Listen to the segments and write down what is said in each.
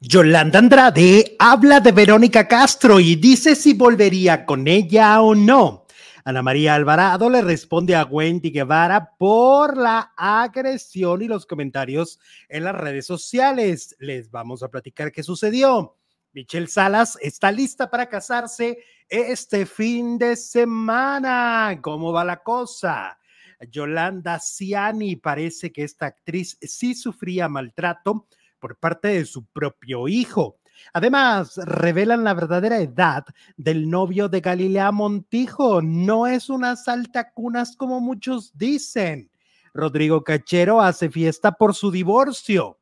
Yolanda Andrade habla de Verónica Castro y dice si volvería con ella o no. Ana María Alvarado le responde a Wendy Guevara por la agresión y los comentarios en las redes sociales. Les vamos a platicar qué sucedió. Michelle Salas está lista para casarse este fin de semana. ¿Cómo va la cosa? Yolanda Ciani parece que esta actriz sí sufría maltrato por parte de su propio hijo. Además, revelan la verdadera edad del novio de Galilea Montijo. No es una saltacunas como muchos dicen. Rodrigo Cachero hace fiesta por su divorcio.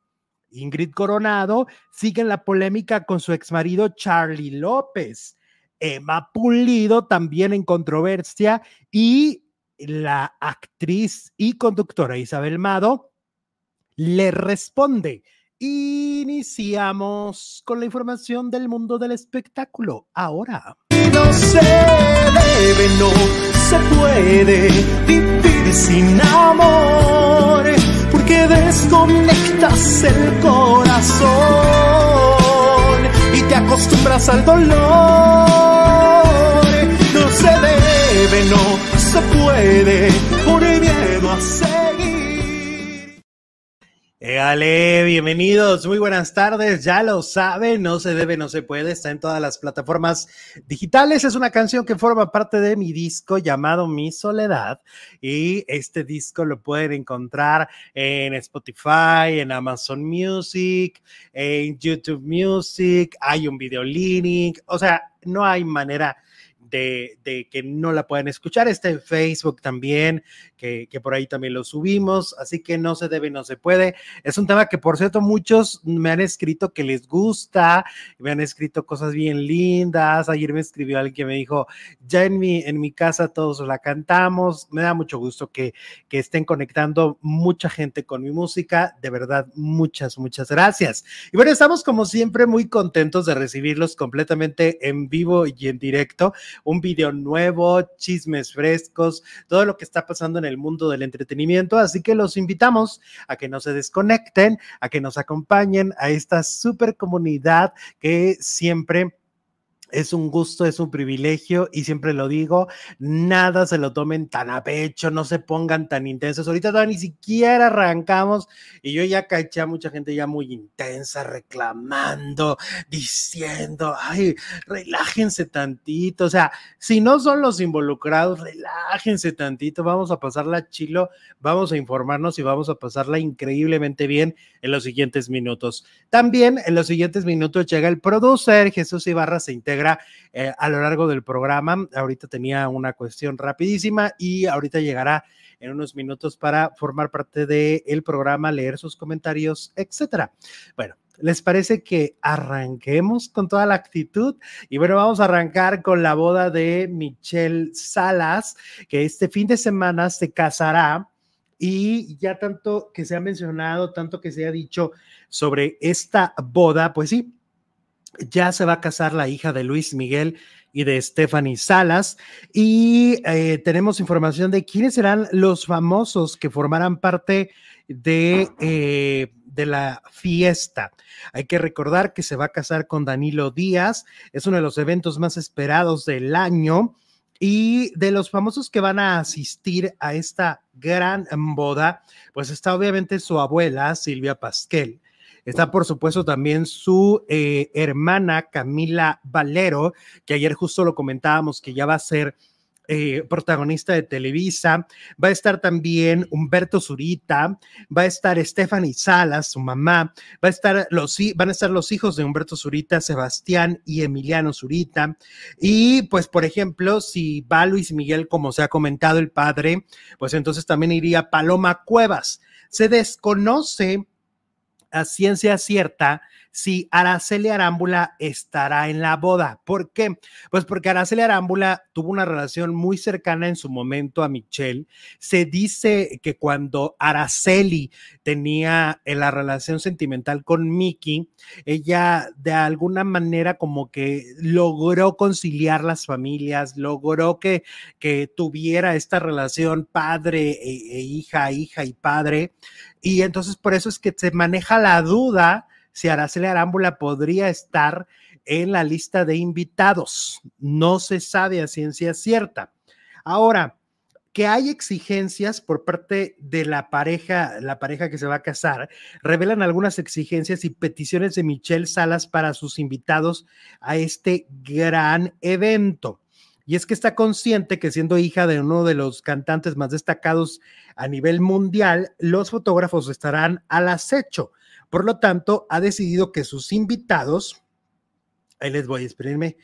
Ingrid Coronado sigue en la polémica con su exmarido Charlie López. Emma Pulido también en controversia y la actriz y conductora Isabel Mado le responde Iniciamos con la información del mundo del espectáculo. Ahora. No se debe, no se puede vivir sin amor, porque desconectas el corazón y te acostumbras al dolor. No se debe, no se puede, por miedo a seguir. Bienvenidos, muy buenas tardes, ya lo saben, no se debe, no se puede, está en todas las plataformas digitales, es una canción que forma parte de mi disco llamado Mi Soledad y este disco lo pueden encontrar en Spotify, en Amazon Music, en YouTube Music, hay un video link, o sea, no hay manera de, que no la puedan escuchar. Está en Facebook también, que, por ahí también lo subimos, así que no se debe, no se puede. Es un tema que, por cierto, muchos me han escrito que les gusta, me han escrito cosas bien lindas. Ayer me escribió alguien que me dijo, ya en mi, en mi casa todos la cantamos. Me da mucho gusto que, que estén conectando mucha gente con mi música. De verdad, muchas, muchas gracias. Y bueno, estamos como siempre muy contentos de recibirlos completamente en vivo y en directo un video nuevo, chismes frescos, todo lo que está pasando en el mundo del entretenimiento. Así que los invitamos a que no se desconecten, a que nos acompañen a esta super comunidad que siempre es un gusto, es un privilegio y siempre lo digo, nada se lo tomen tan a pecho, no se pongan tan intensos. Ahorita todavía ni siquiera arrancamos y yo ya caché a mucha gente ya muy intensa, reclamando, diciendo, ay, relájense tantito. O sea, si no son los involucrados, relájense tantito, vamos a pasarla chilo, vamos a informarnos y vamos a pasarla increíblemente bien en los siguientes minutos. También en los siguientes minutos llega el producer Jesús Ibarra, se eh, a lo largo del programa. Ahorita tenía una cuestión rapidísima y ahorita llegará en unos minutos para formar parte del programa, leer sus comentarios, etcétera. Bueno, ¿Les parece que arranquemos con toda la actitud? Y bueno, vamos a arrancar con la boda de Michelle Salas, que este fin de semana se casará. Y ya tanto que se ha mencionado, tanto que se ha dicho sobre esta boda, pues sí, ya se va a casar la hija de Luis Miguel y de Stephanie Salas. Y eh, tenemos información de quiénes serán los famosos que formarán parte de, eh, de la fiesta. Hay que recordar que se va a casar con Danilo Díaz. Es uno de los eventos más esperados del año. Y de los famosos que van a asistir a esta gran boda, pues está obviamente su abuela, Silvia Pasquel Está, por supuesto, también su eh, hermana Camila Valero, que ayer justo lo comentábamos que ya va a ser eh, protagonista de Televisa, va a estar también Humberto Zurita, va a estar Stephanie Salas, su mamá, va a estar los, van a estar los hijos de Humberto Zurita, Sebastián y Emiliano Zurita. Y pues, por ejemplo, si va Luis Miguel, como se ha comentado el padre, pues entonces también iría Paloma Cuevas. Se desconoce a ciencia cierta si Araceli Arámbula estará en la boda. ¿Por qué? Pues porque Araceli Arámbula tuvo una relación muy cercana en su momento a Michelle. Se dice que cuando Araceli tenía la relación sentimental con Mickey, ella de alguna manera como que logró conciliar las familias, logró que, que tuviera esta relación padre e, e hija, hija y padre. Y entonces por eso es que se maneja la duda si Araceli Arámbula podría estar en la lista de invitados. No se sabe a ciencia cierta. Ahora, que hay exigencias por parte de la pareja, la pareja que se va a casar, revelan algunas exigencias y peticiones de Michelle Salas para sus invitados a este gran evento. Y es que está consciente que siendo hija de uno de los cantantes más destacados a nivel mundial, los fotógrafos estarán al acecho. Por lo tanto, ha decidido que sus invitados, Ahí les voy, espérenme.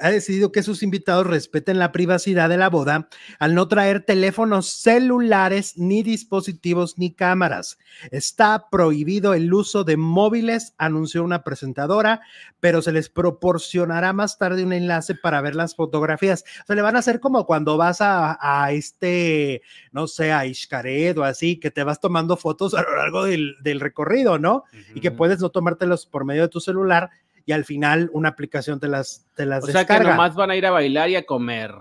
Ha decidido que sus invitados respeten la privacidad de la boda al no traer teléfonos celulares, ni dispositivos, ni cámaras. Está prohibido el uso de móviles, anunció una presentadora, pero se les proporcionará más tarde un enlace para ver las fotografías. Se le van a hacer como cuando vas a, este, no sé, a Xcaret o así, que te vas tomando fotos a lo largo del, recorrido, ¿no? Y que puedes no tomártelos por medio de tu celular y al final una aplicación te las, te las o sea que nomás van a ir a bailar y a comer.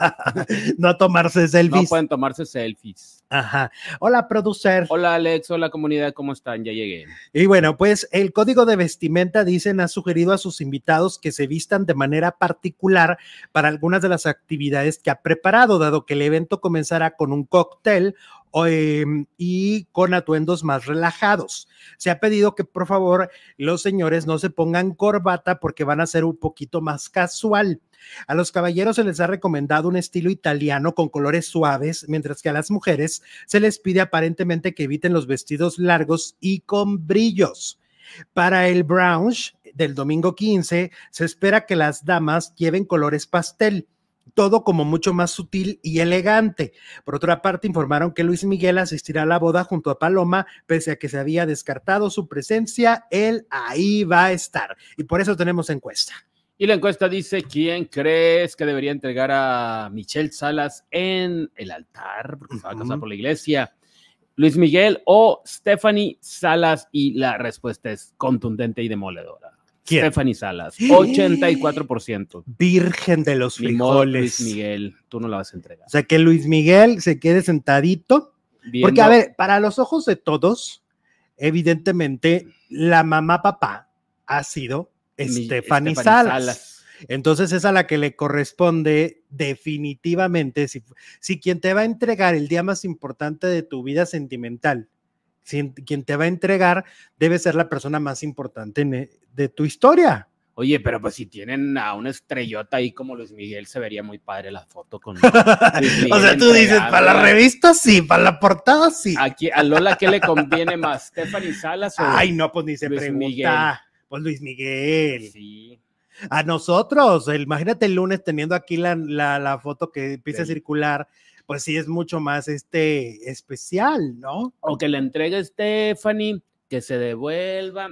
no a tomarse selfies. No pueden tomarse selfies. Ajá. Hola, producer. Hola, Alex. Hola, comunidad. ¿Cómo están? Ya llegué. Y bueno, pues el código de vestimenta, dicen, ha sugerido a sus invitados que se vistan de manera particular para algunas de las actividades que ha preparado, dado que el evento comenzará con un cóctel Em, y con atuendos más relajados. Se ha pedido que por favor los señores no se pongan corbata porque van a ser un poquito más casual. A los caballeros se les ha recomendado un estilo italiano con colores suaves, mientras que a las mujeres se les pide aparentemente que eviten los vestidos largos y con brillos. Para el brunch del domingo 15, se espera que las damas lleven colores pastel todo como mucho más sutil y elegante. Por otra parte, informaron que Luis Miguel asistirá a la boda junto a Paloma, pese a que se había descartado su presencia, él ahí va a estar. Y por eso tenemos encuesta. Y la encuesta dice, ¿quién crees que debería entregar a Michelle Salas en el altar? Porque se va a casar por la iglesia. Luis Miguel o Stephanie Salas y la respuesta es contundente y demoledora. Stephanie Salas, 84%. Virgen de los frijoles. Luis Miguel, tú no la vas a entregar. O sea, que Luis Miguel se quede sentadito. Porque, a ver, para los ojos de todos, evidentemente, la mamá papá ha sido Stephanie, Salas. Entonces es a la que le corresponde definitivamente, si, si quien te va a entregar el día más importante de tu vida sentimental quien te va a entregar debe ser la persona más importante e, de tu historia. Oye, pero pues si tienen a una estrellota ahí como Luis Miguel, se vería muy padre la foto con. o sea, tú dices, para la revista sí, para la portada sí. Aquí, a Lola, ¿qué le conviene más? ¿Stephanie Salas o Ay, no, pues ni se pregunta. Luis Miguel. Sí. A nosotros, imagínate el lunes teniendo aquí la, la, foto que empieza a circular pues sí es mucho más este especial, ¿no? O que le entregue Stephanie, que se devuelva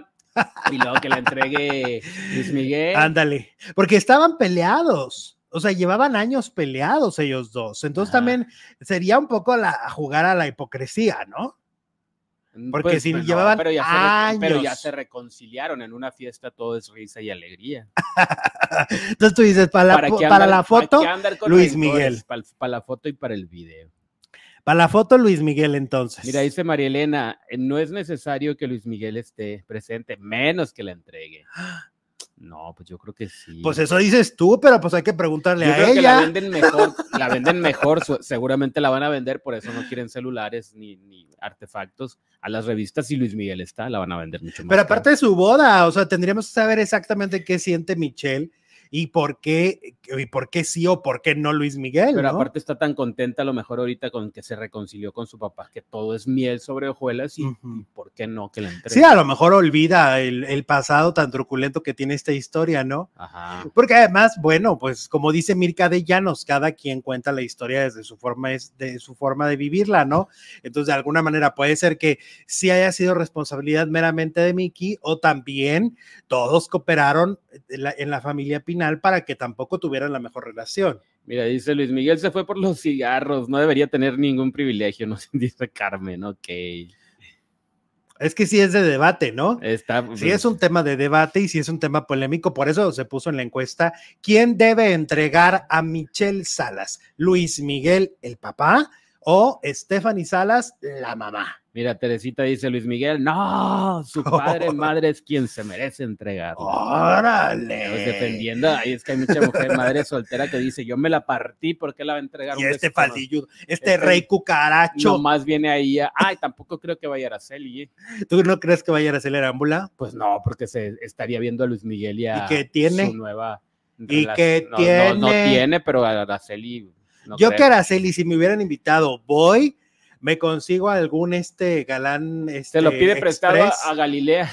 y luego que le entregue Luis Miguel. Ándale, porque estaban peleados. O sea, llevaban años peleados ellos dos. Entonces también sería un poco la, jugar a la hipocresía, ¿no? Mm, Porque pues, si pues llevaban pero ya años. Se, pero ya se reconciliaron en una fiesta, todo es risa y alegría. Entonces tú dices, para la, para, la foto, Luis Miguel. Para, la foto y para el video. Para la foto, Luis Miguel, entonces. Mira, dice María Elena, no es necesario que Luis Miguel esté presente, menos que la entregue. No, pues yo creo que sí. Pues eso dices tú, pero pues hay que preguntarle a ella. Que la venden mejor, la venden mejor, seguramente la van a vender, por eso no quieren celulares ni, ni artefactos. A las revistas, si Luis Miguel está, la van a vender mucho más. Pero aparte de su boda, o sea, tendríamos que saber exactamente qué siente Michelle y por qué, y por qué sí o por qué no Luis Miguel. Pero aparte está tan contenta a lo mejor ahorita con que se reconcilió con su papá, que todo es miel sobre hojuelas y, por qué no que la entregue. Sí, a lo mejor olvida el, pasado tan truculento que tiene esta historia, ¿no? Ajá. Porque además, bueno, pues como dice Mirka de Llanos, cada quien cuenta la historia desde su forma, de su forma de vivirla, ¿no? Entonces, de alguna manera puede ser que sí haya sido responsabilidad meramente de Miki o también todos cooperaron en la familia Pinal para que tampoco tuvieran la mejor relación. Mira, dice Luis Miguel se fue por los cigarros, no debería tener ningún privilegio, no dice Carmen, ok. Es que sí es de debate, ¿no? Está, sí es un tema de debate y sí es un tema polémico, por eso se puso en la encuesta, ¿quién debe entregar a Michelle Salas? ¿Luis Miguel, el papá, o Stephanie Salas, la mamá? Mira, Teresita dice Luis Miguel, no, su padre, madre es quien se merece entregar. ¡Órale! defendiendo, ahí es que hay mucha mujer madre soltera que dice, yo me la partí, ¿por qué la va a entregar? Y un este desconocido?" faldilludo, este, Este rey cucaracho. Nomás viene ahí, a- ay, tampoco creo que vaya a Araceli. ¿eh? ¿Tú no crees que vaya a hacer Arámbula? Pues no, porque se estaría viendo a Luis Miguel y a ¿Y qué tiene? su nueva ¿Y relación. qué No, no, no tiene? tiene, pero a Araceli no Yo creo. que Araceli, si me hubieran invitado, voy, me consigo algún este galán. Este, Se lo pide prestado a, express, Galilea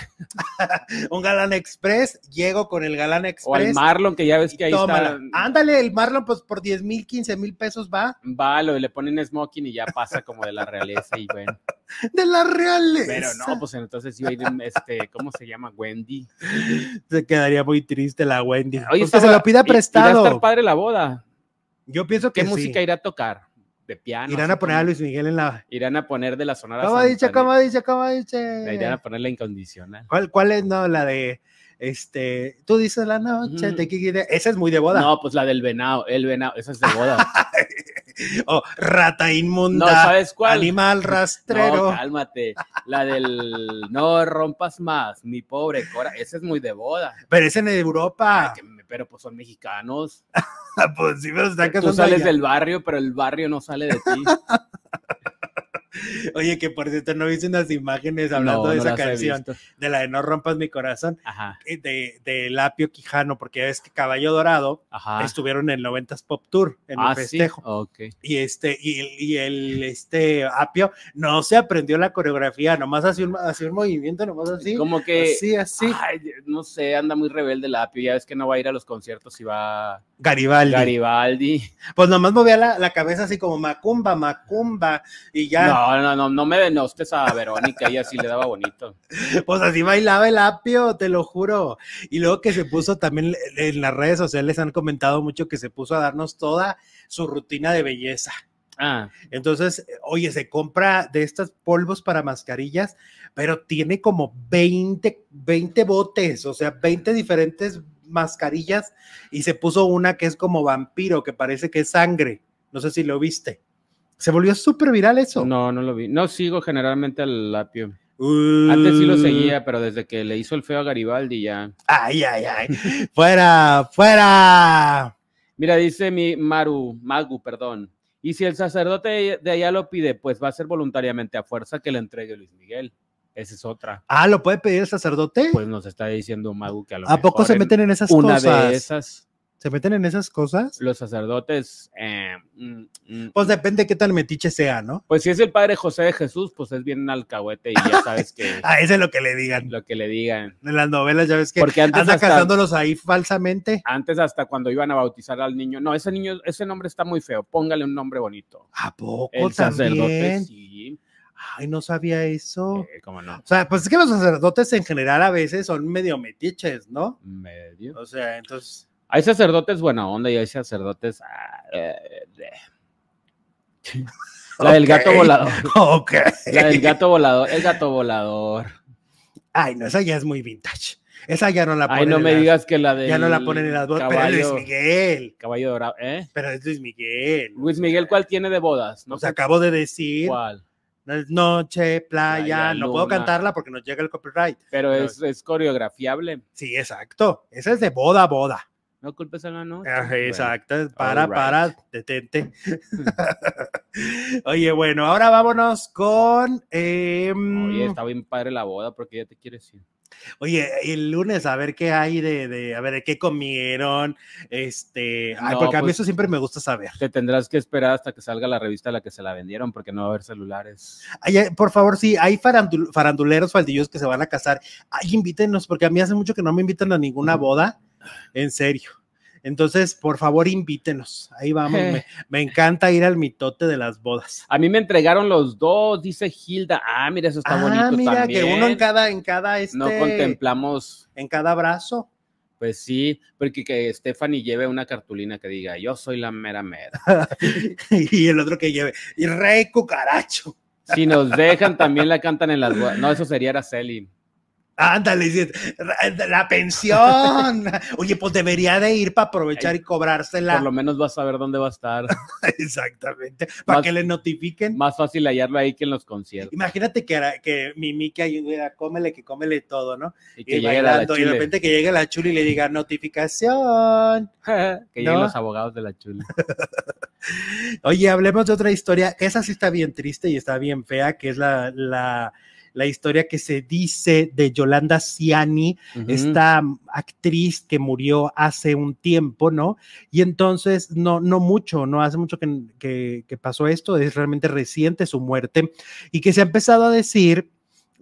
Un galán express, llego con el galán o al express. Marlon, que ya ves que ahí tómala. está. Ándale, el Marlon, pues por 10 mil, 15 mil pesos va. Va, lo, le ponen smoking y ya pasa como de la realeza y bueno. De la realeza. Pero no, pues entonces iba a ir, este, ¿cómo se llama? Wendy. Se quedaría muy triste la Wendy. Oye, se lo pida y- irá a prestado. estar padre la boda. Yo pienso que ¿Qué sí. música irá a tocar? De piano. Irán a poner a Luis Miguel en la. Irán a poner de la sonora. ¿Cómo dice? ¿Cómo dice? ¿Cómo La irán a dice? poner la incondicional. ¿Cuál, ¿Cuál es? No, la de. Este. Tú dices la noche. Ujú. de Kiki- Esa es muy de boda. No, pues la del venado, el venado, esa es de boda. O rata inmunda. No, ¿sabes cuál? Animal rastrero. No, cálmate. La del no rompas más, mi pobre Cora. Esa es muy de boda. Pero es en Europa. Ay, que me- pero pues son mexicanos. pues sí, pero se están Tú sales allá. del barrio, pero el barrio no sale de ti. Oye, que por cierto, no viste unas imágenes hablando No, de no esa canción, de la de No rompas mi corazón, Ajá, eh, de, de Lapio Quijano, porque ya ves que Caballo Dorado ajá. estuvieron en el 90s Pop Tour, en ah, el festejo. sí. Ok. Y este, y, el- y el este Apio no se aprendió la coreografía, nomás hacía un, hacía un movimiento, nomás así. Como que. así, así. ay, no sé, anda muy rebelde el apio. Ya ves que no va a ir a los conciertos y va Garibaldi. Garibaldi. Pues nomás movía la, la cabeza así como Macumba, Macumba, y ya. No, no, no, no me denostes a Verónica, ella sí le daba bonito. Pues así bailaba el apio, te lo juro. Y luego que se puso también en las redes sociales han comentado mucho que se puso a darnos toda su rutina de belleza. Ah, Entonces, oye, se compra de estos polvos para mascarillas, pero tiene como 20, 20 botes, o sea, 20 diferentes mascarillas y se puso una que es como vampiro, que parece que es sangre. No sé si lo viste. Se volvió súper viral eso. no, no lo vi. No sigo generalmente al apio. Antes sí lo Uh, seguía, pero desde que le hizo el feo a Garibaldi ya. Ay, ay, ay. fuera, fuera. Mira, dice mi Maru, Magu, perdón. Y si el sacerdote de allá lo pide, pues va a ser voluntariamente a fuerza que le entregue Luis Miguel. Esa es otra. Ah, ¿lo puede pedir el sacerdote? Pues nos está diciendo Magu que a lo ¿A poco se en meten en esas una cosas? de esas, ¿Se meten en esas cosas? los sacerdotes, eh, mm, mm, Pues depende qué tan metiche sea, ¿no? pues si es el padre José de Jesús, pues es bien alcahuete y ya sabes que A ese es lo que le digan. lo que le digan. En las novelas ya ves que Porque antes anda hasta- casándolos ahí falsamente. Antes hasta cuando iban a bautizar al niño, no, ese niño, ese nombre está muy feo, póngale un nombre bonito. ¿A poco El sacerdote, sí, Ay, no sabía eso. eh, cómo no, O sea, pues es que los sacerdotes en general a veces son medio metiches, ¿no? medio. O sea, entonces. Hay sacerdotes buena onda y hay sacerdotes. ah, eh, de- La del gato volador. Ok. La del gato volador. El gato volador. Ay, no, esa ya es muy vintage. Esa ya no la ponen. Ay, no me las- digas que la de. Ya no la ponen en las bodas. Pero es Luis Miguel. caballo dorado. ¿Eh? Pero es Luis Miguel. Luis Miguel, ¿cuál tiene de bodas? No sé acabo de decir. cuál. Noche, playa. Playa, no puedo cantarla porque nos llega el copyright. Pero es, es coreografiable. Sí, exacto. Esa es de boda a boda. No culpes a la noche. Ajá, Bueno, Exacto. Para, para, detente. Oye, bueno, ahora vámonos con. em, Oye, está bien padre la boda porque ya te quieres ir. Oye, el lunes, a ver qué hay de, de- a ver, qué comieron, este, ay, No, porque a mí pues- eso siempre me gusta saber. Te tendrás que esperar hasta que salga la revista a la que se la vendieron porque no va a haber celulares. Ay, ay, por favor, sí, hay farandul- faranduleros, faldillos que se van a casar. Ay, invítenos, porque a mí hace mucho que no me invitan a ninguna boda, en serio. Entonces, por favor, invítenos. Ahí vamos. Me, me encanta ir al mitote de las bodas. A mí me entregaron los dos, dice Hilda. Ah, mira, eso está ah, bonito mira, también. que uno en cada, en cada, este, No contemplamos, en cada brazo. pues sí, porque que Stephanie lleve una cartulina que diga, yo soy la mera mera. y el otro que lleve, y rey cucaracho. Si nos dejan, también la cantan en las bodas. No, eso sería Araceli. Ándale, la pensión. Oye, pues debería de ir para aprovechar y cobrársela. Por lo menos vas a ver dónde va a estar. Exactamente. Para Más- que le notifiquen. Más fácil hallarlo ahí que en los conciertos. Imagínate que, que Mimi ayuda, cómele, que cómele todo, ¿no? Y Y, que llegue la bailando, y de chule. repente que llegue la chula y le diga notificación. que lleguen ¿No? los abogados de la chula. Oye, hablemos de otra historia. Esa sí está bien triste y está bien fea, que es la, la, la historia que se dice de Yolanda Ciani, esta actriz que murió hace un tiempo, ¿no? Y entonces, no, no mucho, no hace mucho que, que, que pasó esto, es realmente reciente su muerte, y que se ha empezado a decir,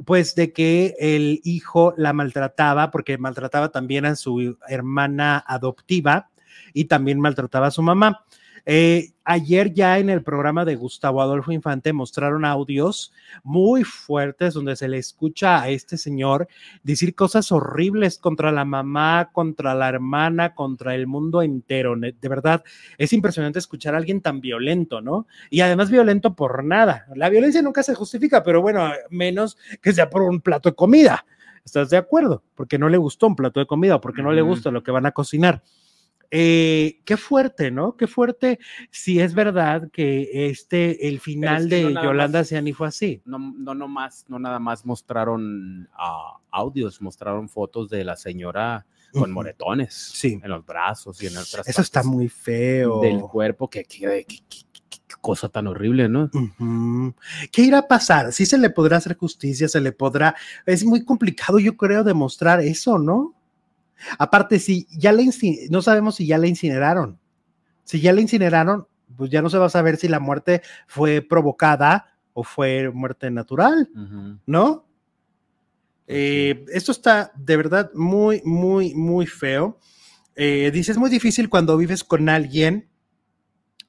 pues, de que el hijo la maltrataba, porque maltrataba también a su hermana adoptiva y también maltrataba a su mamá. Eh, ayer ya en el programa de Gustavo Adolfo Infante mostraron audios muy fuertes donde se le escucha a este señor decir cosas horribles contra la mamá, contra la hermana, contra el mundo entero. De verdad, es impresionante escuchar a alguien tan violento, ¿no? Y además violento por nada. La violencia nunca se justifica, pero bueno, menos que sea por un plato de comida. ¿Estás de acuerdo? Porque no le gustó un plato de comida o porque no le gusta lo que van a cocinar. Eh, qué fuerte, ¿no? Qué fuerte si es verdad que este, el final de no Yolanda más- Ciani fue así. No, no, no más, no nada más mostraron ah, audios, mostraron fotos de la señora con moretones Sí. en los brazos y en otras Eso está muy feo. del cuerpo. Que, que- que- cosa tan horrible, ¿no? ¿Qué irá a pasar? Sí se le podrá hacer justicia, se le podrá. Es muy complicado, yo creo, demostrar eso, ¿no? Aparte, si ya la no sabemos si ya la incineraron. Si ya la incineraron, pues ya no se va a saber si la muerte fue provocada o fue muerte natural. ¿no? Pues Eh, esto está de verdad muy, muy, muy feo. Eh, dice, es muy difícil cuando vives con alguien.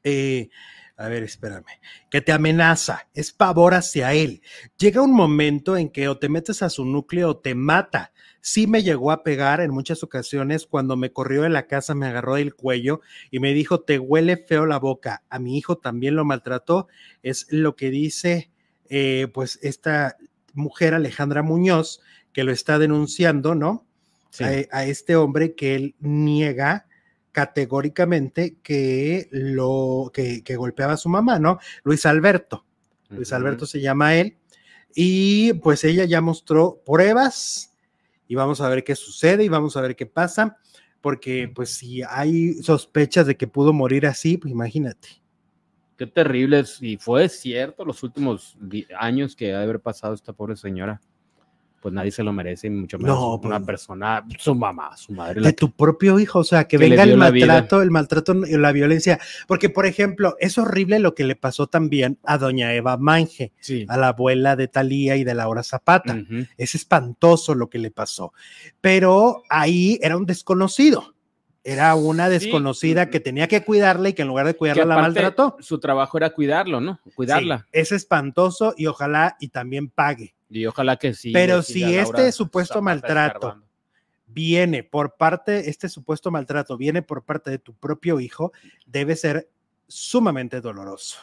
eh, a ver, espérame, que te amenaza, es pavor hacia él. Llega un momento en que o te metes a su núcleo o te mata. Sí me llegó a pegar en muchas ocasiones cuando me corrió de la casa, me agarró del cuello y me dijo, te huele feo la boca. A mi hijo también lo maltrató. Es lo que dice, eh, pues, esta mujer Alejandra Muñoz, que lo está denunciando, ¿no? Sí. A, a este hombre que él niega categóricamente que lo que, que golpeaba a su mamá, ¿no? Luis Alberto. Luis. Alberto se llama él. Y pues ella ya mostró pruebas y vamos a ver qué sucede y vamos a ver qué pasa, porque pues si hay sospechas de que pudo morir así, pues imagínate. Qué terrible. Y fue cierto los últimos años que ha de haber pasado esta pobre señora. Pues nadie se lo merece, y mucho menos No, una pues- persona, su mamá, su madre. de tu propio hijo, o sea, que, venga el maltrato, el maltrato y la violencia, porque por ejemplo, es horrible lo que le pasó también a doña Eva Mange, Sí. a la abuela de Talía y de Laura Zapata. Es espantoso lo que le pasó, pero ahí era un desconocido. Era una Sí. desconocida que tenía que cuidarla y que en lugar de cuidarla la maltrató. Su trabajo era cuidarlo, ¿no? Cuidarla. Sí, es espantoso y ojalá y también pague. Y ojalá que sí. Pero si este supuesto maltrato. Viene por parte, este supuesto maltrato viene por parte de tu propio hijo, debe ser sumamente doloroso,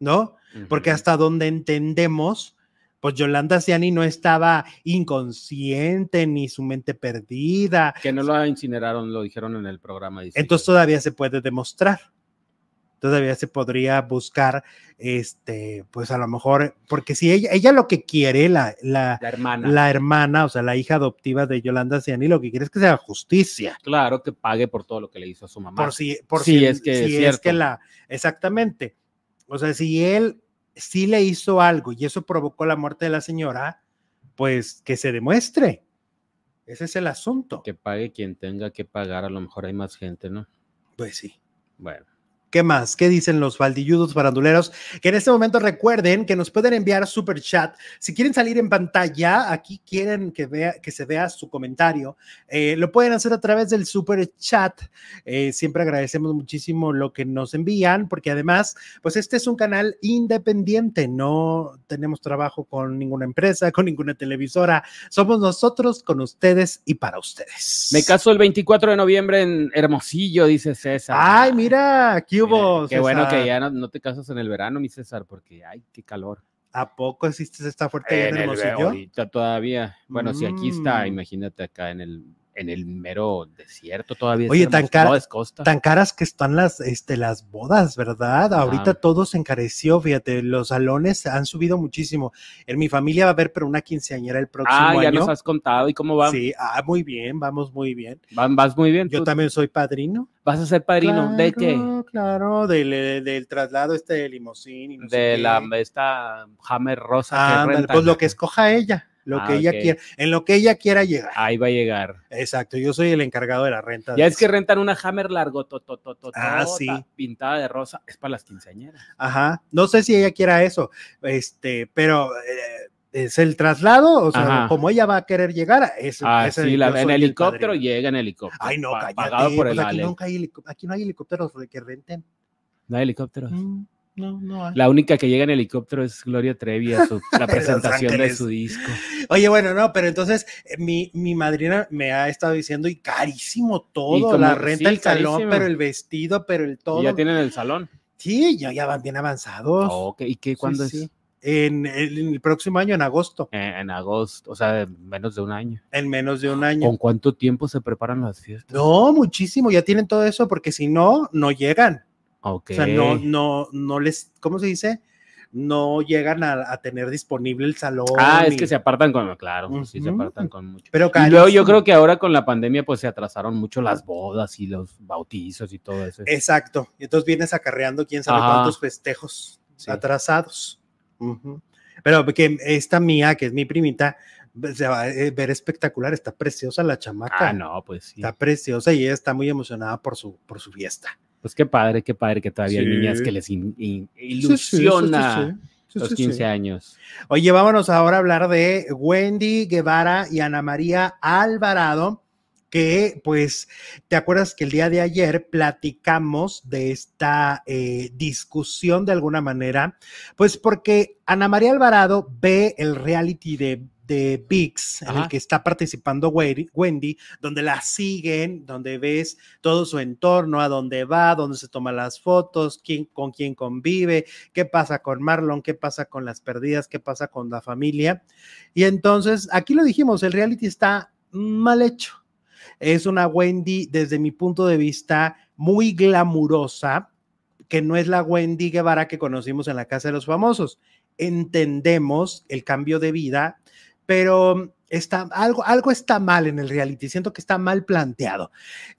¿no? Porque hasta donde entendemos, pues Yolanda Ciani no estaba inconsciente ni su mente perdida, Que no lo incineraron, lo dijeron en el programa. entonces que- todavía se puede demostrar. Todavía se podría buscar, este, pues a lo mejor, porque si ella, ella lo que quiere, la, la, la hermana. la hermana, o sea, la hija adoptiva de Yolanda Ciani, lo que quiere es que sea justicia. Claro, que pague por todo lo que le hizo a su mamá. Por si, por Sí, si, es que es si es que la, exactamente. O sea, si él sí le hizo algo y eso provocó la muerte de la señora, pues que se demuestre. Ese es el asunto. Que pague quien tenga que pagar, a lo mejor hay más gente, ¿no? Pues sí. Bueno. ¿Qué más? ¿Qué dicen los faldilludos faranduleros? Que en este momento recuerden que nos pueden enviar super chat. Si quieren salir en pantalla, aquí quieren que, vea, que se vea su comentario, eh, lo pueden hacer a través del super chat. Eh, siempre agradecemos muchísimo lo que nos envían, porque además, pues este es un canal independiente. No tenemos trabajo con ninguna empresa, con ninguna televisora. Somos nosotros con ustedes y para ustedes. Me caso el 24 de noviembre en Hermosillo, dice César. Ay, mira, aquí Hubo. Qué bueno que ya no, no te casas en el verano, mi César, porque ay, qué calor. ¿A poco existe esta fuerte en, En el, Hermosillo? ahorita todavía. Bueno, si aquí está, Mm. imagínate acá en el, en el mero desierto todavía. Oye, tan cara-. Tan caras que están las, este, las bodas, ¿verdad? Ahorita todo se encareció, fíjate, los salones han subido muchísimo. En mi familia va a haber pero una quinceañera el próximo Ah, ya año. nos has contado. ¿Y cómo va? Sí, ah, muy bien, vamos muy bien. Van- vas muy bien. Yo ¿Tú también soy padrino. ¿Vas a ser padrino? ¿De qué? Claro, Claro, del, eh, del traslado este de limosín y no sé De qué. la esta Hammer rosa Ah, que pues lo que escoja ella, lo Ah, que ella quiera, en lo que ella quiera llegar. Ahí va a llegar. Exacto, yo soy el encargado de la renta. Ya es que eso. rentan una Hammer largo, to, to, to, Ah, tota, sí. pintada de rosa. Es para las quinceañeras. Ajá, no sé si ella quiera eso, este, pero eh, es el traslado, o sea, Ajá. como ella va a querer llegar, es, Ah, ese- sí, la- en el helicóptero padrino. llega en helicóptero. Ay, no, pa- cállate, Pagado por el pues aquí, Ale. nunca hay aquí no hay helicópteros de que renten. No hay helicópteros. Mm, No, no hay. La única que llega en helicóptero es Gloria Trevi a su, la presentación de su disco. Oye, bueno, no, pero entonces eh, mi, mi madrina me ha estado diciendo y carísimo todo, como- la renta sí, el salón, carísimo. pero el vestido, pero el todo. Y ya tienen el salón. Sí, ya, ya van bien avanzados. ¿Y qué? ¿Cuándo sí. es? En, el- en el próximo año, en agosto, Eh, en agosto, o sea, en menos de un año. en menos de un año. ¿Con cuánto tiempo se preparan las fiestas? No, muchísimo, ya tienen todo eso, porque si no, no llegan. Ok. O sea, no, no, no les, ¿cómo se dice? No llegan a, a tener disponible el salón. Ah, es que se apartan con, claro, sí se apartan con mucho. Pero Y luego yo creo que ahora con la pandemia pues se atrasaron mucho las bodas y los bautizos y todo eso. Exacto. Y entonces vienes acarreando quién sabe Ajá. cuántos festejos Sí. atrasados. Pero que esta mía, que es mi primita, se va a eh, ver espectacular, está preciosa la chamaca. Ah, no, pues sí. Está preciosa y ella está muy emocionada por su, por su fiesta. Pues qué padre, qué padre que todavía hay niñas que les in- ilusiona sí, los sí, 15 sí. años. Oye, vámonos ahora a hablar de Wendy Guevara y Ana María Alvarado, que pues, ¿te acuerdas que el día de ayer platicamos de esta eh, discusión de alguna manera? Pues porque Ana María Alvarado ve el reality de de VIX, en el Ajá. que está participando Wendy, Wendy, donde la siguen, donde ves todo su entorno, a dónde va, dónde se toma las fotos, quién, con quién convive, qué pasa con Marlon, qué pasa con las perdidas, qué pasa con la familia. Y entonces, aquí lo dijimos, el reality está mal hecho. Es una Wendy, desde mi punto de vista, muy glamurosa, que no es la Wendy Guevara que conocimos en la Casa de los Famosos. Entendemos el cambio de vida, pero está, algo, algo está mal en el reality. Siento que está mal planteado.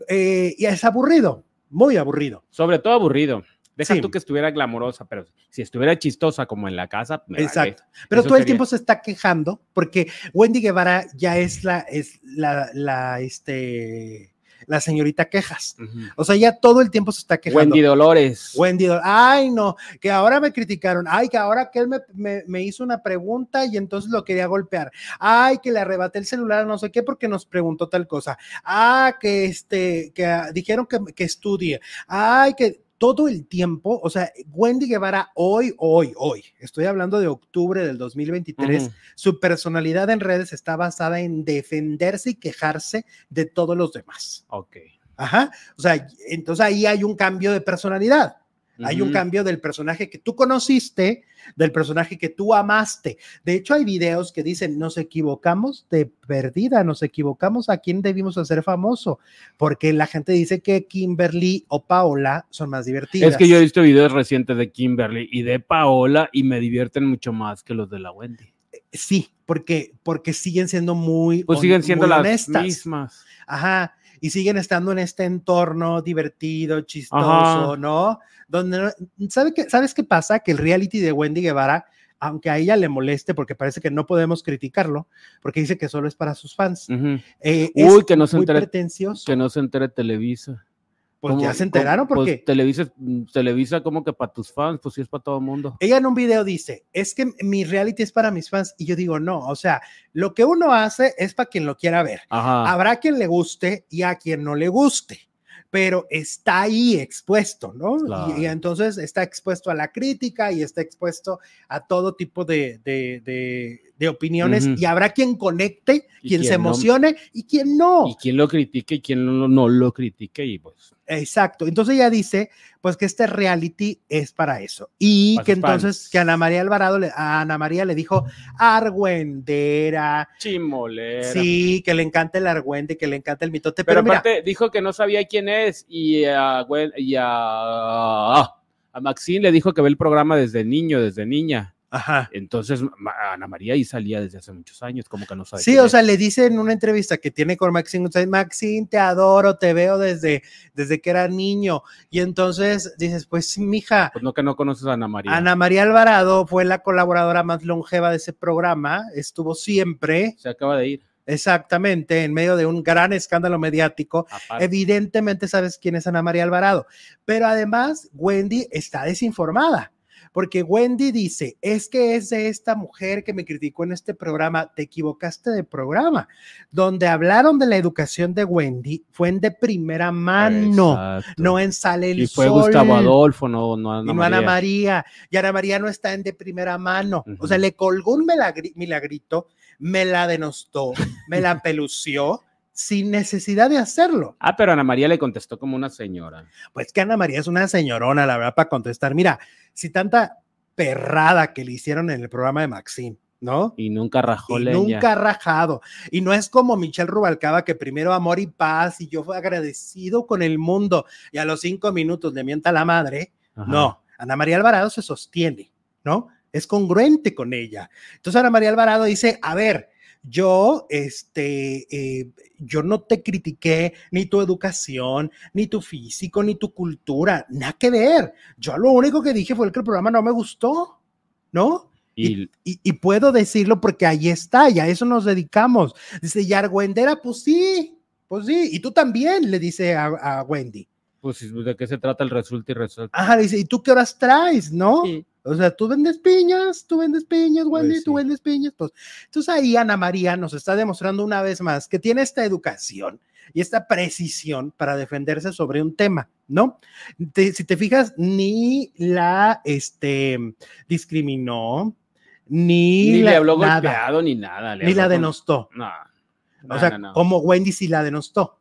Eh, y es aburrido, muy aburrido. Sobre todo aburrido. Deja Sí. tú que estuviera glamorosa, pero si estuviera chistosa como en la casa, me vale. Exacto. Pero Eso todo el sería- tiempo se está quejando porque Wendy Guevara ya es la, es la, la, este, la señorita quejas. O sea, ya todo el tiempo se está quejando. Wendy Dolores. Wendy, ay no, que ahora me criticaron, ay que ahora que él me, me- me hizo una pregunta y entonces lo quería golpear, ay que le arrebaté el celular, no sé qué, porque nos preguntó tal cosa, ah que este, que ah, dijeron que, que estudie, ay que todo el tiempo, o sea, Wendy Guevara hoy, hoy, hoy, estoy hablando de octubre del 2023, Ujú. su personalidad en redes está basada en defenderse y quejarse de todos los demás. Ok. Ajá, o sea, entonces ahí hay un cambio de personalidad. Hay un cambio del personaje que tú conociste, del personaje que tú amaste. De hecho, hay videos que dicen, nos equivocamos de perdida, nos equivocamos a quién debimos hacer famoso, porque la gente dice que Kimberly o Paola son más divertidas. Es que yo he visto videos recientes de Kimberly y de Paola y me divierten mucho más que los de la Wendy. Sí, porque, porque siguen siendo muy, Pues siguen siendo muy las honestas. mismas. Ajá, y siguen estando en este entorno divertido, chistoso, Ajá. ¿no? Donde, no- ¿sabe qué, ¿sabes qué pasa? Que el reality de Wendy Guevara, aunque a ella le moleste, porque parece que no podemos criticarlo, porque dice que solo es para sus fans. Eh, Uy, es que no se entere-. Que no se entere Televisa. Pues ¿Cómo- ya se enteraron pues, porque Televisa, Televisa como que para tus fans, pues sí es para todo el mundo. ella en un video dice, es que mi reality es para mis fans. Y yo digo, no, o sea, lo que uno hace es para quien lo quiera ver. Ajá. Habrá quien le guste y a quien no le guste, pero está ahí expuesto, ¿no? Y- entonces está expuesto a la crítica y está expuesto a todo tipo de, de, de- de opiniones y habrá quien conecte, quien se no. emocione y quien no. Y quien lo critique y quien no, no lo critique y pues Exacto. Entonces ella dice, pues que este reality es para eso. Y Para que entonces fans. que Ana María Alvarado, le- a Ana María le dijo argüendera, chimolera. sí, que le encanta el argüende, que le encanta el mitote, Pero, pero, mira, aparte dijo que no sabía quién es y a, Gwen- y a, a Maxine le dijo que ve el programa desde niño, desde niña. Ajá. Entonces Ana María ahí salía desde hace muchos años, como que no sabe. Sí, o es. sea, le dice en una entrevista que tiene con Maxine, Maxine, te adoro, te veo desde, desde que era niño. Y entonces dices, pues mija, Pues no que no conoces a Ana María. Ana María Alvarado fue la colaboradora más longeva de ese programa, estuvo siempre, Se acaba de ir. exactamente, en medio de un gran escándalo mediático. aparte. Evidentemente sabes quién es Ana María Alvarado, pero además Wendy está desinformada. Porque Wendy dice, es que es de esta mujer que me criticó en este programa, te equivocaste de programa. Donde hablaron de la educación de Wendy fue en de primera mano, Exacto. no en Sale el Y fue Sol. Gustavo Adolfo, no, no Ana y no Ana María. Y Ana María no está en de primera mano. O sea, le colgó un milagri- milagrito, me la denostó, me la pelució sin necesidad de hacerlo. Ah, pero Ana María le contestó como una señora. Pues que Ana María es una señorona, la verdad, para contestar. Mira, si tanta perrada que le hicieron en el programa de Maxine, ¿no? Y nunca rajó Y leña. nunca rajado. Y no es como Michelle Rubalcaba, que primero amor y paz, y yo fui agradecido con el mundo, y a los cinco minutos le mienta la madre. Ajá. No, Ana María Alvarado se sostiene, ¿no? Es congruente con ella. Entonces Ana María Alvarado dice, a ver, yo, este, eh, yo no te critiqué ni tu educación, ni tu físico, ni tu cultura, nada que ver. Yo lo único que dije fue que el programa no me gustó, ¿no? Y, Y, y puedo decirlo porque ahí está, y a eso nos dedicamos. Dice, y Argüendera, pues sí, pues sí, y tú también, le dice a, a Wendy. pues, ¿de qué se trata el resulta y resuelta? Ajá, dice, ¿y tú qué horas traes, no? Sí. O sea, tú vendes piñas, tú vendes piñas, Wendy, Pues tú sí. vendes piñas. Pues, entonces ahí Ana María nos está demostrando una vez más que tiene esta educación y esta precisión para defenderse sobre un tema, ¿no? Te- si te fijas, ni la este, discriminó, ni, Ni la, le habló nada, golpeado ni nada. le ni la con- denostó. No. O no, sea, no, no. como Wendy sí la denostó.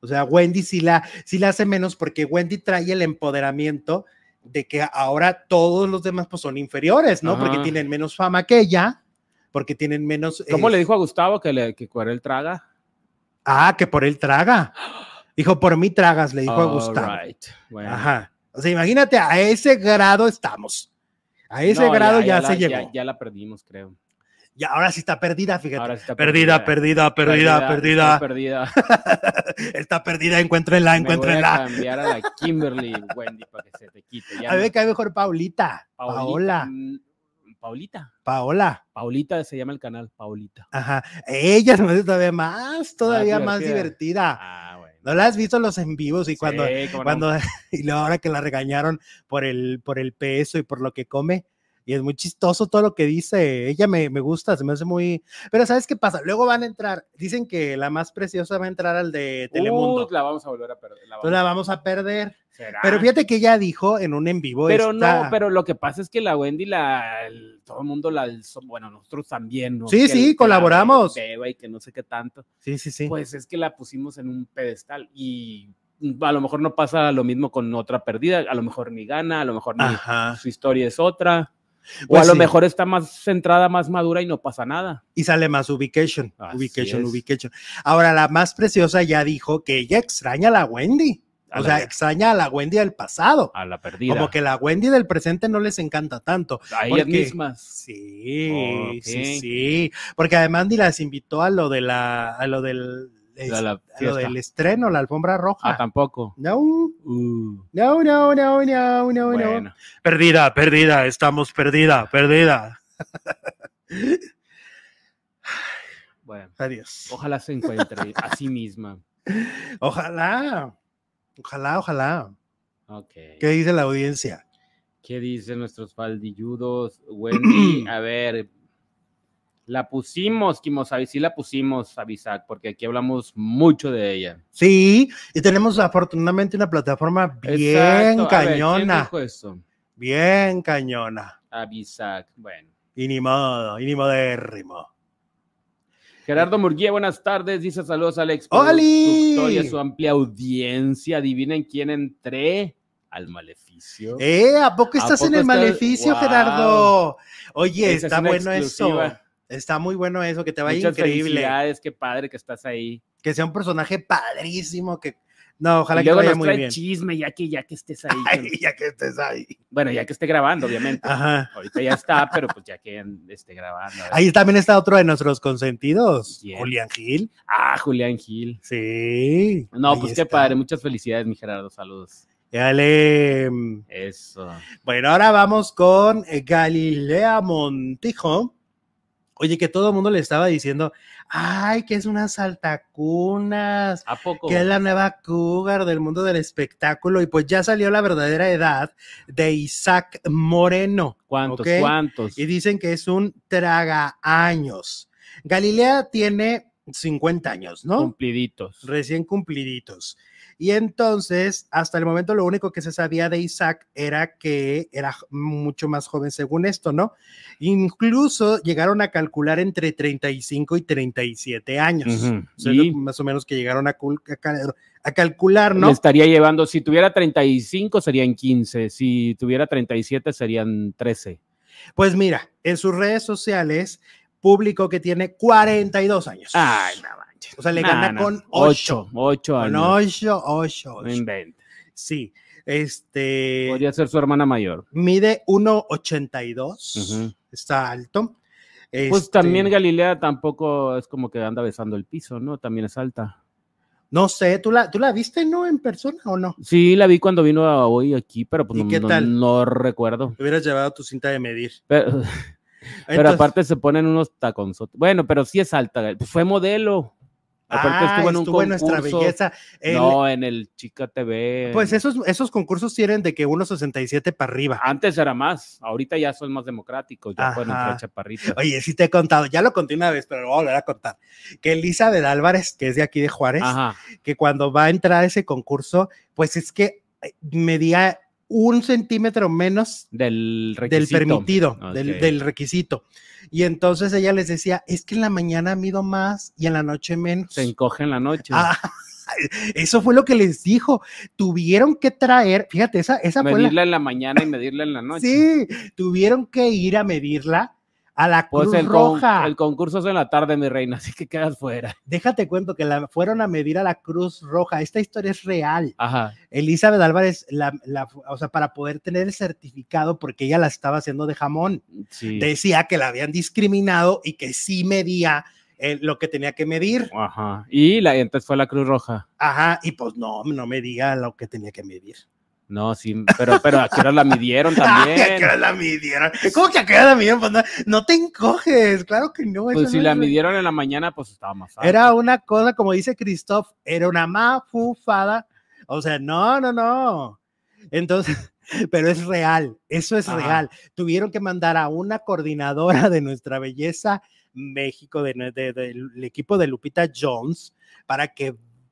O sea, Wendy sí la, sí la hace menos porque Wendy trae el empoderamiento de que ahora todos los demás pues son inferiores, ¿no? Porque tienen menos fama que ella, porque tienen menos... ¿Cómo eh, le dijo a Gustavo que, le, que Cuarel traga? Ah, que por él traga. Dijo, por mí tragas, le dijo a Gustavo. right. Bueno. Ajá. O sea, imagínate, a ese grado estamos. A ese No, grado ya, la- se llegó. Ya, ya la perdimos, creo. Ya, ahora sí está perdida, fíjate. Ahora sí está perdida, perdida, perdida, perdida. está perdida. Está perdida, encuéntrenla, Me voy a encuéntrenla. cambiar a la Kimberly, Wendy, para que se te quite. Ya A mí me cae mejor Paulita. Paola. mm, Paulita. Paola. Paulita se llama el canal, Paulita. Ajá. Ella se me hace todavía más, todavía más divertida. Ah, bueno. ¿No la has visto los en vivos y cuando, Sí, cómo no. cuando, y ahora que la regañaron por el, por el peso y por lo que come? Y es muy chistoso todo lo que dice. Ella me, me gusta, se me hace muy. Pero ¿sabes qué pasa? Luego van a entrar. Dicen que la más preciosa va a entrar al de Telemundo. Uh, la vamos a volver a perder. la vamos a perder. ¿Será? Pero fíjate que ella dijo en un en vivo. Pero esta- no, pero lo que pasa es que la Wendy, la, el- todo el mundo la bueno, nosotros también, ¿no? Sí, Que- sí, colaboramos. beba y que no sé qué tanto. Sí, sí, sí. Pues es que la pusimos en un pedestal y a lo mejor no pasa lo mismo con otra perdida, a lo mejor ni gana, a lo mejor ni su historia es otra. O Pues a lo sí. mejor está más centrada, más madura y no pasa nada. y sale más ubication, Así ubication, es. ubication. Ahora, la más preciosa ya dijo que ella extraña a la Wendy. A O la- sea, extraña a la Wendy del pasado. A la perdida. Como que la Wendy del presente no les encanta tanto. a ellas porque- mismas. Sí, sí, sí. Porque además ni las invitó a lo de la, a lo del, es- A la a lo del estreno, la alfombra roja. Ah, tampoco. no, Uh, no, no, no, no, no, no. bueno. Perdida, perdida, estamos perdida, perdida. Bueno, Adiós. ojalá se encuentre a sí misma. Ojalá, ojalá, ojalá. Ok. ¿Qué dice la audiencia? ¿Qué dicen nuestros faldilludos? Wendy, a ver, la pusimos, Kimosabi, sí la pusimos a Bisac, porque aquí hablamos mucho de ella. Sí, y tenemos afortunadamente una plataforma bien Exacto. A ver, ¿quién cañona, bien cañona. A Bisac. Bueno, Y ni modo, y ni modérrimo. Gerardo Murguía, buenas tardes. Dice saludos Alex. ¡Oli! y a su amplia audiencia. Adivinen quién entré al maleficio. ¿Eh? ¿A poco ¿A estás en el estás? maleficio, Wow. Gerardo? Oye, Esa está bueno exclusiva. eso. Está muy bueno eso, que te vaya Muchas increíble. felicidades, qué padre que estás ahí. Que sea un personaje padrísimo, que... No, ojalá y que luego vaya nos muy trae bien. chisme ya que ya que estés ahí. Ay, ya que estés ahí. Bueno, ya que esté grabando, obviamente. Ajá. Ahorita ya está, pero pues ya que esté grabando. Ahí también está otro de nuestros consentidos, ¿Quién? Julián Gil. Ah, Julián Gil. Sí. No, ahí pues qué padre. Muchas felicidades, mi Gerardo. Saludos. Dale. Eso. Bueno, ahora vamos con Galilea Montijo. Oye, que todo el mundo le estaba diciendo, ay, que es una saltacunas, ¿A poco? que es la nueva cougar del mundo del espectáculo. Y pues ya salió la verdadera edad de Isaac Moreno. ¿Cuántos? ¿Cuántos? Y dicen que es un traga años. Galilea tiene 50 años, ¿no? Cumpliditos. recién cumpliditos. Y entonces, hasta el momento, lo único que se sabía de Isaac era que era mucho más joven según esto, ¿no? Incluso llegaron a calcular entre 35 y 37 años. Ujú. O sea, Y más o menos que llegaron a, cul- a cal- a calcular, le ¿no? estaría llevando, si tuviera 35 serían 15, si tuviera 37 serían 13. Pues mira, en sus redes sociales publicó que tiene 42 años. Ay, no manches. O sea, le No, gana con 8. 8, 8 Con años. 8, 8, No. Sí. Este. Podría ser su hermana mayor. Mide 1,82. Ujú. Está alto. Pues Este, también Galilea tampoco es como que anda besando el piso, ¿no? También es alta. No sé, ¿tú la, ¿tú la viste, no? ¿En persona o no? Sí, la vi cuando vino a hoy aquí, pero pues ¿Y no, qué no- tal? no recuerdo. Te hubieras llevado tu cinta de medir. Pero, aparte se ponen unos taconzotes. Bueno, pero sí es alta. Pues fue modelo. Aparte Ah, estuvo en un estuvo en nuestra concurso. belleza. El- No, en el Chica TV. Pues esos, esos concursos tienen de que 1,67 para arriba. Antes era más. Ahorita ya son más democráticos. Ya pueden entrar chaparritas. Oye, sí te he contado, ya lo conté una vez, pero lo voy a volver a contar. Que Elizabeth Álvarez, que es de aquí de Juárez, Ajá. que cuando va a entrar a ese concurso, pues es que eh, medía un centímetro menos Del del requisito. permitido, del, requisito. Y entonces ella les decía, es que en la mañana mido más y en la noche menos. Se encoge en la noche. Ah, eso fue lo que les dijo. Tuvieron que traer, fíjate, esa, esa fue la- medirla en la mañana y medirla en la noche. Sí, tuvieron que ir a medirla a la Pues Cruz con- Roja. el concurso es en la tarde, mi reina, así que quedas fuera. Déjate cuento que la fueron a medir a la Cruz Roja. Esta historia es real. Ajá. Elizabeth Álvarez, la, la- o sea, para poder tener el certificado, porque ella la estaba haciendo de jamón, Sí. decía que la habían discriminado y que sí medía eh, lo que tenía que medir. Ajá. Y la, entonces fue la Cruz Roja. Ajá, y pues no, no medía lo que tenía que medir. No, sí, pero, pero a qué hora la midieron Ay, ¿a también. qué hora la midieron? ¿Cómo que a qué hora la midieron? Pues no, no te encoges, claro que no. Pues si no la es- midieron en la mañana, pues estaba más. Era una cosa, como dice Christoph, era una mafufada. O sea, no, no, no. Entonces, pero es real, eso es Ajá. real. Tuvieron que mandar a una coordinadora de nuestra belleza México, de, nue- de- del equipo de Lupita Jones, para que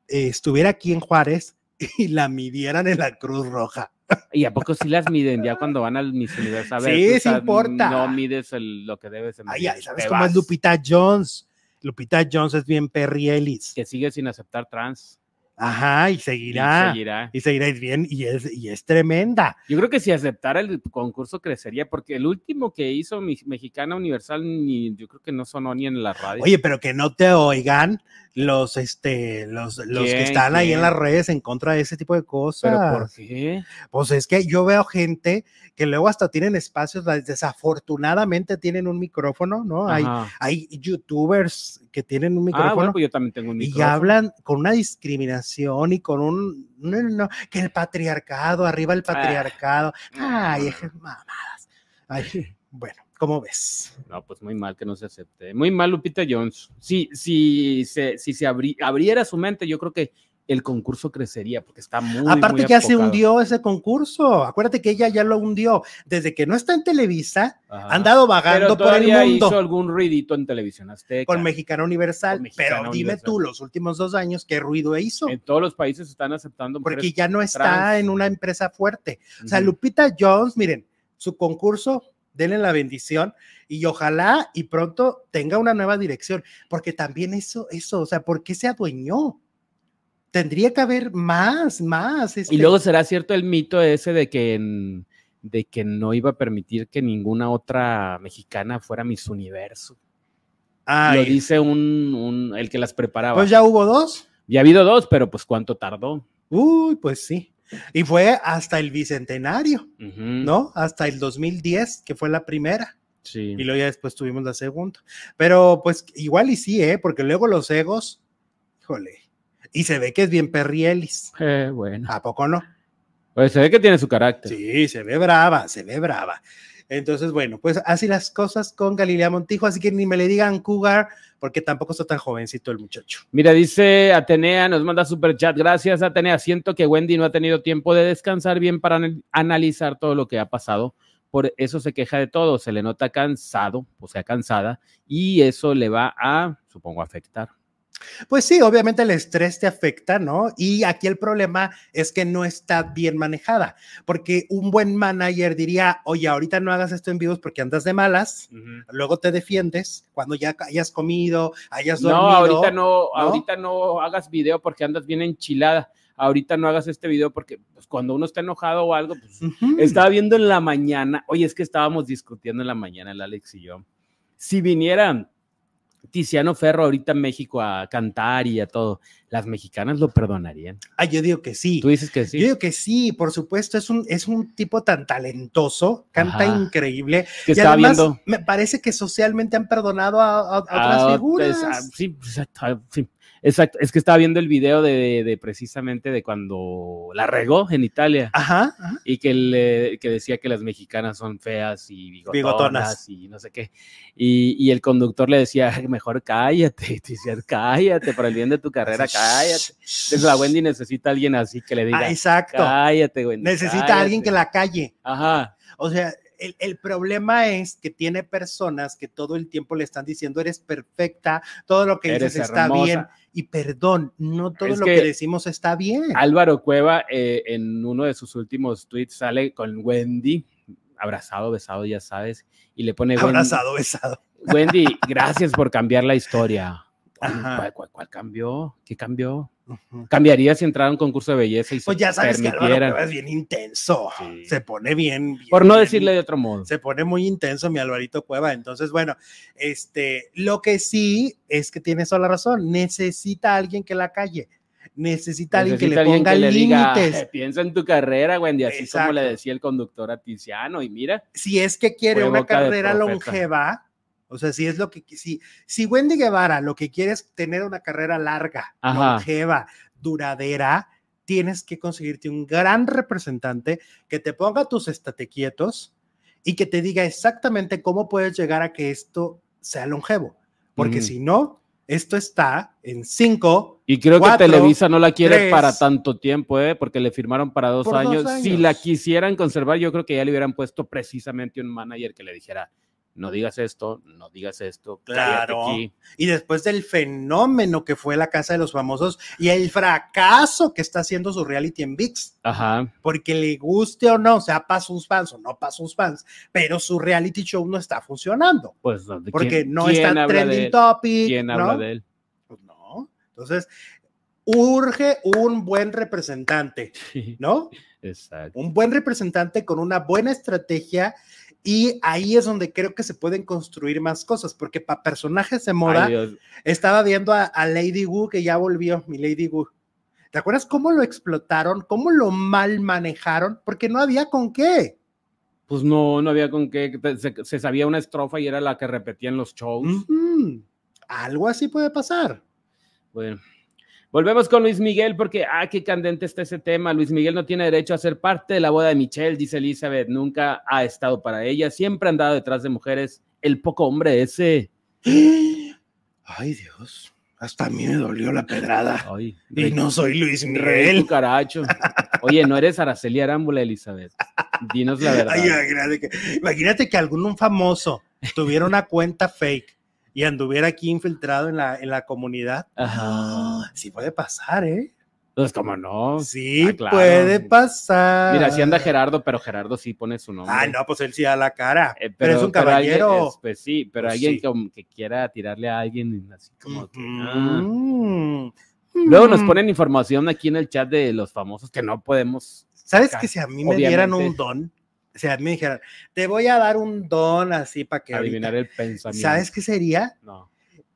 eh, estuviera aquí en Juárez y la midieran en la Cruz Roja. ¿Y a poco sí las miden ya cuando van al Miss Universo? A ver, Sí, sí importa. No mides el- lo que debes de Ay, ¿sabes cómo es. Lupita Jones? Lupita Jones es bien perrielis. Que sigue sin aceptar trans. Ajá, y Y seguirá. seguirá. Y seguirá y bien, y es, y es tremenda. Yo creo que si aceptara el concurso crecería, porque el último que hizo mi Mexicana Universal, ni, yo creo que no sonó ni en la radio. Oye, pero que no te oigan los, este, los, los que ¿Quién? están ahí en las redes en contra de ese tipo de cosas. ¿Pero por qué? Pues es que yo veo gente que luego hasta tienen espacios, desafortunadamente tienen un micrófono, ¿no? Hay, hay youtubers que tienen un Ah, micrófono bueno, pues yo también tengo un y hablan con una discriminación y con un, no, no, no, que el patriarcado, arriba el Ah. patriarcado. Ay, esas mamadas. Ay, bueno, ¿cómo ves? No, pues muy mal que no se acepte. Muy mal Lupita Jones. Si, si se, si se abri- abriera su mente, yo creo que el concurso crecería porque está muy Aparte muy que ya se hundió ese concurso. Acuérdate que ella ya lo hundió. Desde que no está en Televisa, Ajá. ha andado Pero vagando por el mundo hizo algún ruidito en televisión azteca. con Mexicana Universal. Con Mexicana pero dime Universal. tú, los últimos dos años, ¿qué ruido hizo? En todos los países están aceptando Porque ya no está trans. en una empresa fuerte. O sea, Ujú. Lupita Jones, miren, su concurso denle la bendición y ojalá y pronto tenga una nueva dirección, porque también eso, eso, o sea, ¿por qué se adueñó? Tendría que haber más, más. Y este, luego será cierto el mito ese de que, de que no iba a permitir que ninguna otra mexicana fuera Miss Universo. ay, Lo dice un, un- el que las preparaba. pues ya hubo dos. Ya ha habido dos, pero pues cuánto tardó. Uy, pues sí. Y fue hasta el bicentenario, ¿no? Hasta el 2010, que fue la primera. Sí. Y luego ya después tuvimos la segunda. Pero pues igual y sí, ¿eh? Porque luego los egos, híjole. Y se ve que es bien perrielis. Eh, bueno. ¿A poco no? Pues se ve que tiene su carácter. Sí, se ve brava, se ve brava. Entonces, bueno, pues así las cosas con Galilea Montijo, así que ni me le digan cougar, porque tampoco está tan jovencito el muchacho. Mira, dice Atenea, nos manda super chat. Gracias, Atenea. Siento que Wendy no ha tenido tiempo de descansar bien para anal- analizar todo lo que ha pasado. Por eso se queja de todo. Se le nota cansado, o sea, cansada, y eso le va a, supongo, afectar. Pues sí, obviamente el estrés te afecta, ¿no? Y aquí el problema es que no está bien manejada, porque un buen manager diría, oye, ahorita no hagas esto en vivos porque andas de malas, luego te defiendes cuando ya hayas comido, hayas No, dormido. ahorita no, ahorita no hagas video porque andas bien enchilada. Ahorita no hagas este video porque pues, cuando uno está enojado o algo, pues. Estaba viendo en la mañana, oye, es que estábamos discutiendo en la mañana, el Alex y yo. Si viniera Tiziano Ferro ahorita a México a cantar y a todo, las mexicanas lo perdonarían. Ah, yo digo que sí. Tú dices que sí. Yo digo que sí, por supuesto, es un, es un tipo tan talentoso, canta Ajá. increíble. que y además, viendo. me parece que socialmente han perdonado a, a- a otras Ah, figuras. pues, sí, exacto, ah, sí, exacto. Es que estaba viendo el video de, de precisamente de cuando la regó en Italia Ajá, ajá. y que, le- que decía que las mexicanas son feas y bigotonas, Bigotonas. y no sé qué. Y, y el conductor le decía, mejor cállate, Tiziano, cállate, por el bien de tu carrera, cállate. Entonces la Wendy necesita a alguien así que le diga, Ah, exacto. cállate, Wendy. Necesita a alguien que cállate". la calle. Ajá, O sea, el, el problema es que tiene personas que todo el tiempo le están diciendo eres perfecta, todo lo que eres dices está hermosa. bien. Y perdón, no todo Es lo que- que, decimos está bien. Álvaro Cueva eh, en uno de sus últimos tweets sale con Wendy, abrazado, besado, ya sabes, y le pone Wendy- Abrazado, besado. Wendy, gracias por cambiar la historia. Ajá. ¿Cuál, cuál- cuál cambió? ¿Qué cambió? Ujú. Cambiaría si entrara a un concurso de belleza y se Pues ya sabes que permitieran. Cueva es bien intenso. Sí. Se pone bien, bien, Por no decirle de otro modo. se pone muy intenso mi Alvarito Cueva. Entonces, bueno, este, lo que sí es que tiene toda la razón. Necesita a alguien que la calle. Necesita alguien que le ponga límites. "Eh, piensa en tu carrera, Wendy, así como le decía el conductor a Tiziano. Y mira, Si es que quiere una carrera longeva, o sea, si es lo que si, si Wendy Guevara lo que quiere es tener una carrera larga, Ajá. longeva, duradera, tienes que conseguirte un gran representante que te ponga tus estate quietos y que te diga exactamente cómo puedes llegar a que esto sea longevo. Porque si no, esto está en cinco. y creo Cuatro, que Televisa no la quiere tres. para tanto tiempo, ¿eh? porque le firmaron para dos Por dos años. Si años. la quisieran conservar, yo creo que ya le hubieran puesto precisamente un manager que le dijera, no digas esto, no digas esto, Claro. Y después del fenómeno que fue la Casa de los Famosos y el fracaso que está haciendo su reality en VIX. Ajá. porque le guste o no, sea para sus fans o no para sus fans, pero su reality show no está funcionando, Pues, ¿de porque quién- no quién está trending topic. ¿Quién ¿no? habla de él? Pues no. Entonces, urge un buen representante, ¿no? exacto. Un buen representante con una buena estrategia y ahí es donde creo que se pueden construir más cosas, porque para personajes de moda, Ay, estaba viendo a, a Lady Wu que ya volvió, mi Lady Wu. ¿Te acuerdas cómo lo explotaron? ¿Cómo lo mal manejaron? Porque no había con qué. Pues no, no había con qué. Se, se sabía una estrofa y era la que repetía en los shows. Algo así puede pasar. Bueno, volvemos con Luis Miguel porque, ah, qué candente está ese tema. Luis Miguel no tiene derecho a ser parte de la boda de Michelle, dice Elizabeth. Nunca ha estado para ella. Siempre ha andado detrás de mujeres. El poco hombre ese. Ay, Dios. Hasta a mí me dolió la pedrada. Ay, Y no soy Luis Miguel. cucaracho. Oye, no eres Araceli Arámbula, Elizabeth. Dinos la verdad. Ay, imagínate, que, imagínate que algún famoso tuviera una cuenta fake y anduviera aquí infiltrado en la, en la comunidad. Ajá. Sí puede pasar, ¿eh? Entonces, como no. Sí, Ah, claro. puede pasar. Mira, si anda Gerardo, pero Gerardo sí pone su nombre. Ah, no, pues él sí da la cara. Eh, pero, es un pero alguien- caballero. es- pues sí, pero Pues alguien sí. como que quiera tirarle a alguien así como que, ah. Mm. Luego nos ponen información aquí en el chat de los famosos que no podemos. ¿Sabes que si a mí me dieran un obviamente. Don? O sea, me dijeran, te voy a dar un don así para que adivinar ahorita- el pensamiento. ¿Sabes qué sería? No.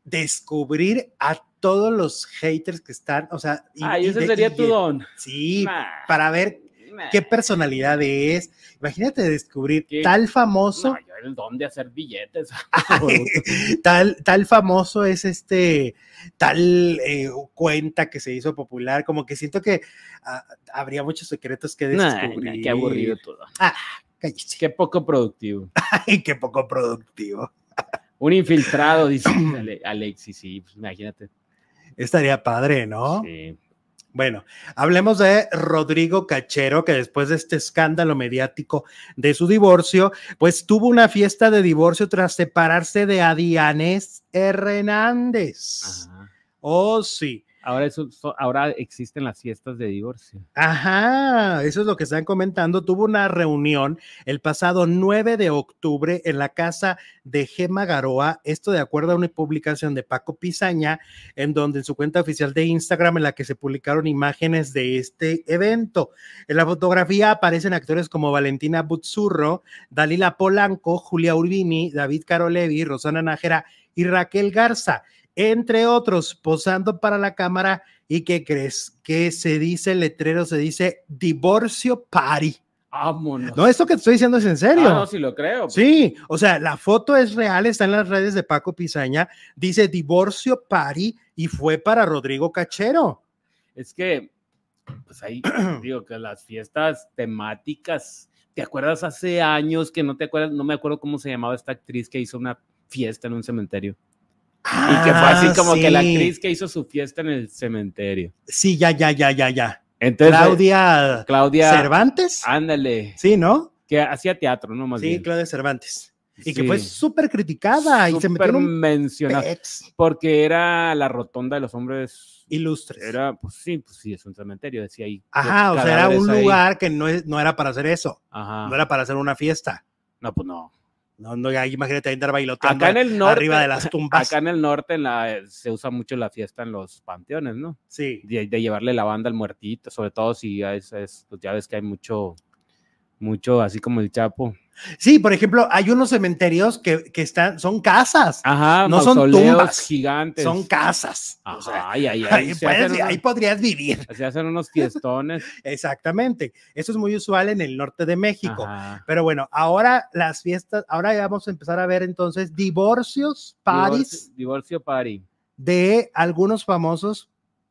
Descubrir a todos los haters que están, o sea, y- Ay, y ese de- sería y tu don. Sí, Nah, para ver nah. qué personalidad es. Imagínate descubrir ¿Qué? tal famoso, No, yo el don de hacer billetes. tal, tal famoso es este, tal eh, cuenta que se hizo popular, como que siento que ah, habría muchos secretos que descubrir. nah, qué aburrido todo. Cállese. Qué poco productivo. Ay, qué poco productivo. Un infiltrado, dice Ale- Alexis, sí, pues imagínate. Estaría padre, ¿no? Sí. Bueno, hablemos de Rodrigo Cachero, que después de este escándalo mediático de su divorcio, pues tuvo una fiesta de divorcio tras separarse de Adianes Hernández. Ajá. Oh, sí. Ahora, eso, so- ahora existen las fiestas de divorcio. Ajá, eso es lo que están comentando. Tuvo una reunión el pasado 9 de octubre en la casa de Gema Garoa, esto de acuerdo a una publicación de Paco Pizaña, en donde en su cuenta oficial de Instagram en la que se publicaron imágenes de este evento. En la fotografía aparecen actores como Valentina Butzurro, Dalila Polanco, Julia Urbini, David Carolevi, Rosana Nájera y Raquel Garza entre otros, posando para la cámara. ¿Y qué crees? Que se dice el letrero, se dice divorcio party. Vámonos. No, esto que te estoy diciendo es en serio. Ah, no, sí lo creo. Sí, o sea, la foto es real, está en las redes de Paco Pizaña, dice divorcio party y fue para Rodrigo Cachero. Es que, pues ahí digo que las fiestas temáticas, ¿te acuerdas hace años que no te acuerdas? No me acuerdo cómo se llamaba esta actriz que hizo una fiesta en un cementerio. Y que fue así Ah, como que la actriz que hizo su fiesta en el cementerio. Sí, ya, ya, ya, ya, ya. Entonces, Claudia, Claudia, Cervantes. ándale, Sí, ¿no? que hacía teatro, ¿no? Más Sí, bien. Claudia Cervantes. Y que fue súper criticada y se metió mencionada, porque era la rotonda de los hombres. ilustres. Era, pues sí, pues sí, es un cementerio, decía ahí. Ajá, o sea, era un ahí. lugar que no, es- no era para hacer eso, Ajá. no era para hacer una fiesta. No, pues no. No, no, imagínate andar bailoteando Acá en el norte. arriba de las tumbas. Acá en el norte en la, se usa mucho la fiesta en los panteones, ¿no? Sí, De, de llevarle la banda al muertito, sobre todo si es, es- pues ya ves que hay mucho, mucho así como el Chapo. sí, por ejemplo, hay unos cementerios que, que están, son casas, Ajá, No son tumbas, gigantes. son casas. o Ajá, sea, ay, ay, ay, ahí, se puedes- hacen unos- ahí podrías vivir. se hacen unos fiestones. Exactamente. Eso es muy usual en el norte de México. Ajá. Pero bueno, ahora las fiestas, ahora vamos a empezar a ver entonces divorcios, paris Divorcio, divorcio party. de algunos famosos.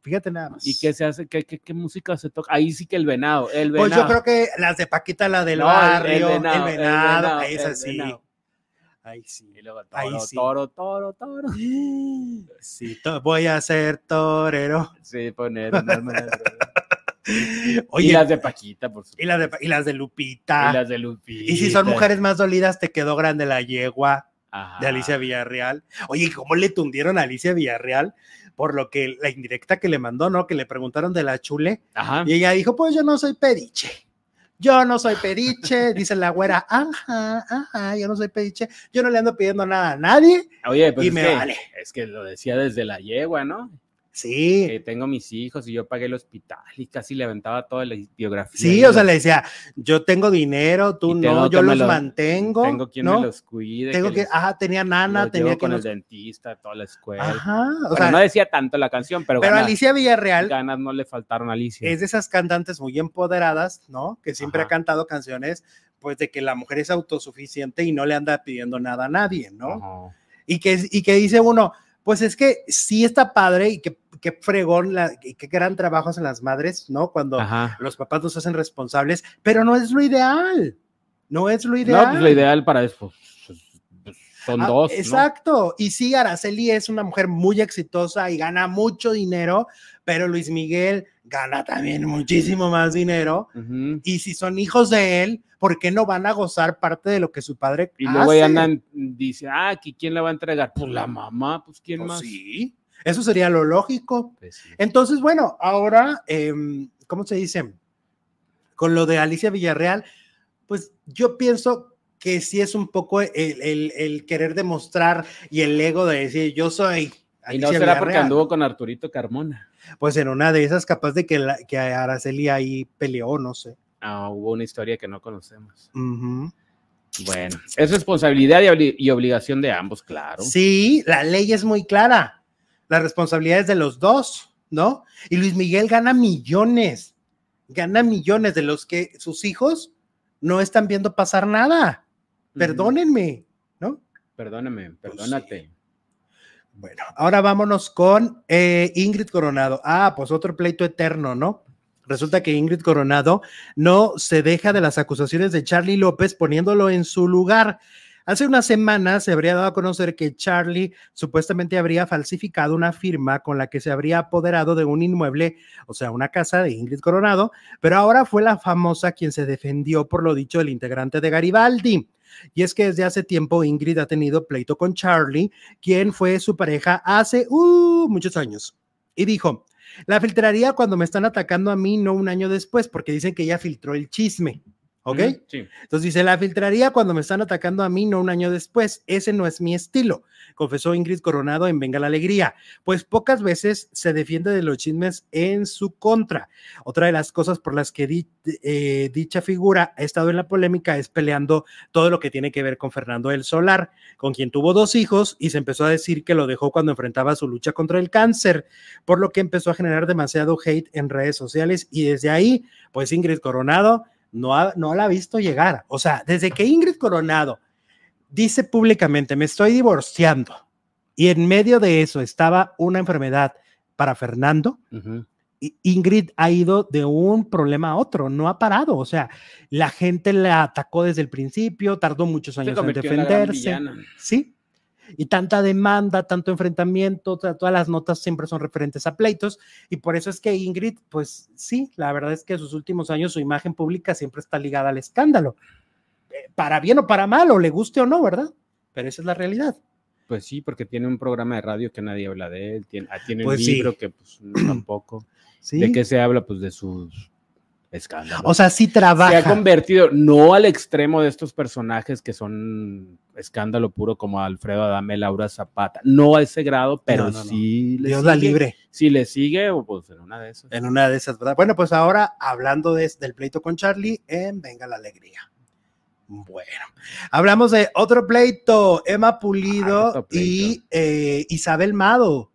Fíjate nada más. ¿Y qué se hace? ¿Qué, qué, qué música se toca? Ahí sí que el venado. El Pues venado. yo creo que las de Paquita, la del No, el barrio, el venado, el venado, es así. Ahí sí. Y luego Ahí toro, sí. toro, toro, toro. Sí, to- voy a ser torero. Sí, poner un alma en el ruedo. Oye, y las de Paquita, por supuesto. y las de, y las de Lupita. Y las de Lupita. Y si son mujeres más dolidas, te quedó grande la yegua Ajá. de Alicia Villarreal. Oye, ¿cómo le tundieron a Alicia Villarreal? Por lo que la indirecta que le mandó, ¿no? Que le preguntaron de la chule. Ajá. Y ella dijo, pues yo no soy pediche. Yo no soy pediche, dice la güera, ajá, ajá, yo no soy pediche, yo no le ando pidiendo nada a nadie. Oye, pues Y me que, vale. es que lo decía desde la yegua, ¿no? Sí, Que tengo mis hijos y yo pagué el hospital y casi le aventaba toda la biografía. sí, o sea, los- le decía, yo tengo dinero, tú tengo no, que yo los los- mantengo. Tengo quien ¿no? me los cuide. Tengo que, les- ajá, tenía nana, los tenía que con nos- el dentista, toda la escuela. Ajá, o Bueno, sea, no decía tanto la canción, pero, pero ganas, Alicia Villarreal ganas no le faltaron a Alicia. es de esas cantantes muy empoderadas, ¿no? Que siempre ha Ajá. cantado canciones, pues de que la mujer es autosuficiente y no le anda pidiendo nada a nadie, ¿no? Ajá. y que, y que dice uno, pues es que sí está padre y que, que fregón, la, y qué gran trabajo hacen las madres, ¿no? Cuando Ajá. los papás nos hacen responsables, pero no es lo ideal, no es lo ideal. No, pues lo ideal para eso pues, pues, son Ah, dos. ¿no? Exacto, y sí, Araceli es una mujer muy exitosa y gana mucho dinero, pero Luis Miguel gana también muchísimo más dinero. Y si son hijos de él, ¿por qué no van a gozar parte de lo que su padre Y luego hace? andan, dice, ah, ¿que ¿quién le va a entregar? Pues la mamá, pues quién Pues más. sí. Eso sería lo lógico. Pues sí. Entonces, bueno, ahora, em, ¿cómo se dice? Con lo de Alicia Villarreal, pues yo pienso que sí es un poco el, el- el querer demostrar y el ego de decir, yo soy. Y no Alicia será porque anduvo con Arturito Carmona. Pues en una de esas, capaz de que, la- que Araceli ahí peleó, no sé. Ah, hubo una historia que no conocemos. Bueno, es responsabilidad y, obli- y obligación de ambos, claro. Sí, la ley es muy clara. La responsabilidad es de los dos, ¿no? Y Luis Miguel gana millones, gana millones de los que sus hijos no están viendo pasar nada. Perdónenme, ¿no? Perdóname, Pues perdónate. Bueno, ahora vámonos con eh, Ingrid Coronado. Ah, pues otro pleito eterno, ¿no? Resulta que Ingrid Coronado no se deja de las acusaciones de Charlie López poniéndolo en su lugar. Hace unas semanas se habría dado a conocer que Charlie supuestamente habría falsificado una firma con la que se habría apoderado de un inmueble, o sea, una casa de Ingrid Coronado, pero ahora fue la famosa quien se defendió por lo dicho del integrante de Garibaldi. Y es que desde hace tiempo Ingrid ha tenido pleito con Charlie, quien fue su pareja hace uh, muchos años. Y dijo, la filtraría cuando me están atacando a mí, no un año después, porque dicen que ella filtró el chisme. ¿Ok? Sí. Entonces dice, la filtraría cuando me están atacando a mí, no un año después. Ese no es mi estilo, confesó Ingrid Coronado en Venga la Alegría, pues pocas veces se defiende de los chismes en su contra. Otra de las cosas por las que di- eh, dicha figura ha estado en la polémica es peleando todo lo que tiene que ver con Fernando del Solar, con quien tuvo dos hijos y se empezó a decir que lo dejó cuando enfrentaba su lucha contra el cáncer, por lo que empezó a generar demasiado hate en redes sociales y desde ahí, pues Ingrid Coronado no, ha- no la ha visto llegar. O sea, desde que Ingrid Coronado dice públicamente, me estoy divorciando, y en medio de eso estaba una enfermedad para Fernando, Ingrid ha ido de un problema a otro, no ha parado. O sea, la gente la atacó desde el principio, tardó muchos años en defenderse. Sí. Y tanta demanda, tanto enfrentamiento, todas las notas siempre son referentes a pleitos. Y por eso es que Ingrid, pues sí, la verdad es que sus últimos años su imagen pública siempre está ligada al escándalo. Eh, Para bien o para mal, o le guste o no, ¿verdad? Pero esa es la realidad. Pues sí, porque tiene un programa de radio que nadie habla de él, tiene, ah, tiene Pues un sí. libro que pues tampoco. Sí. ¿De qué se habla? Pues de sus escándalos. O sea, sí se ha trabaja. convertido, no al extremo de estos personajes que son escándalo puro como Alfredo Adame, Laura Zapata, no a ese grado, pero No, no, no. sí le Dios la sigue. libre. Si le sigue, o pues en una de esas. En una de esas, ¿verdad? Bueno, pues ahora hablando de- del pleito con Charlie, en Venga la Alegría. Bueno, hablamos de otro pleito, Emma Pulido Ah, pleito. y eh, Isabel Mado.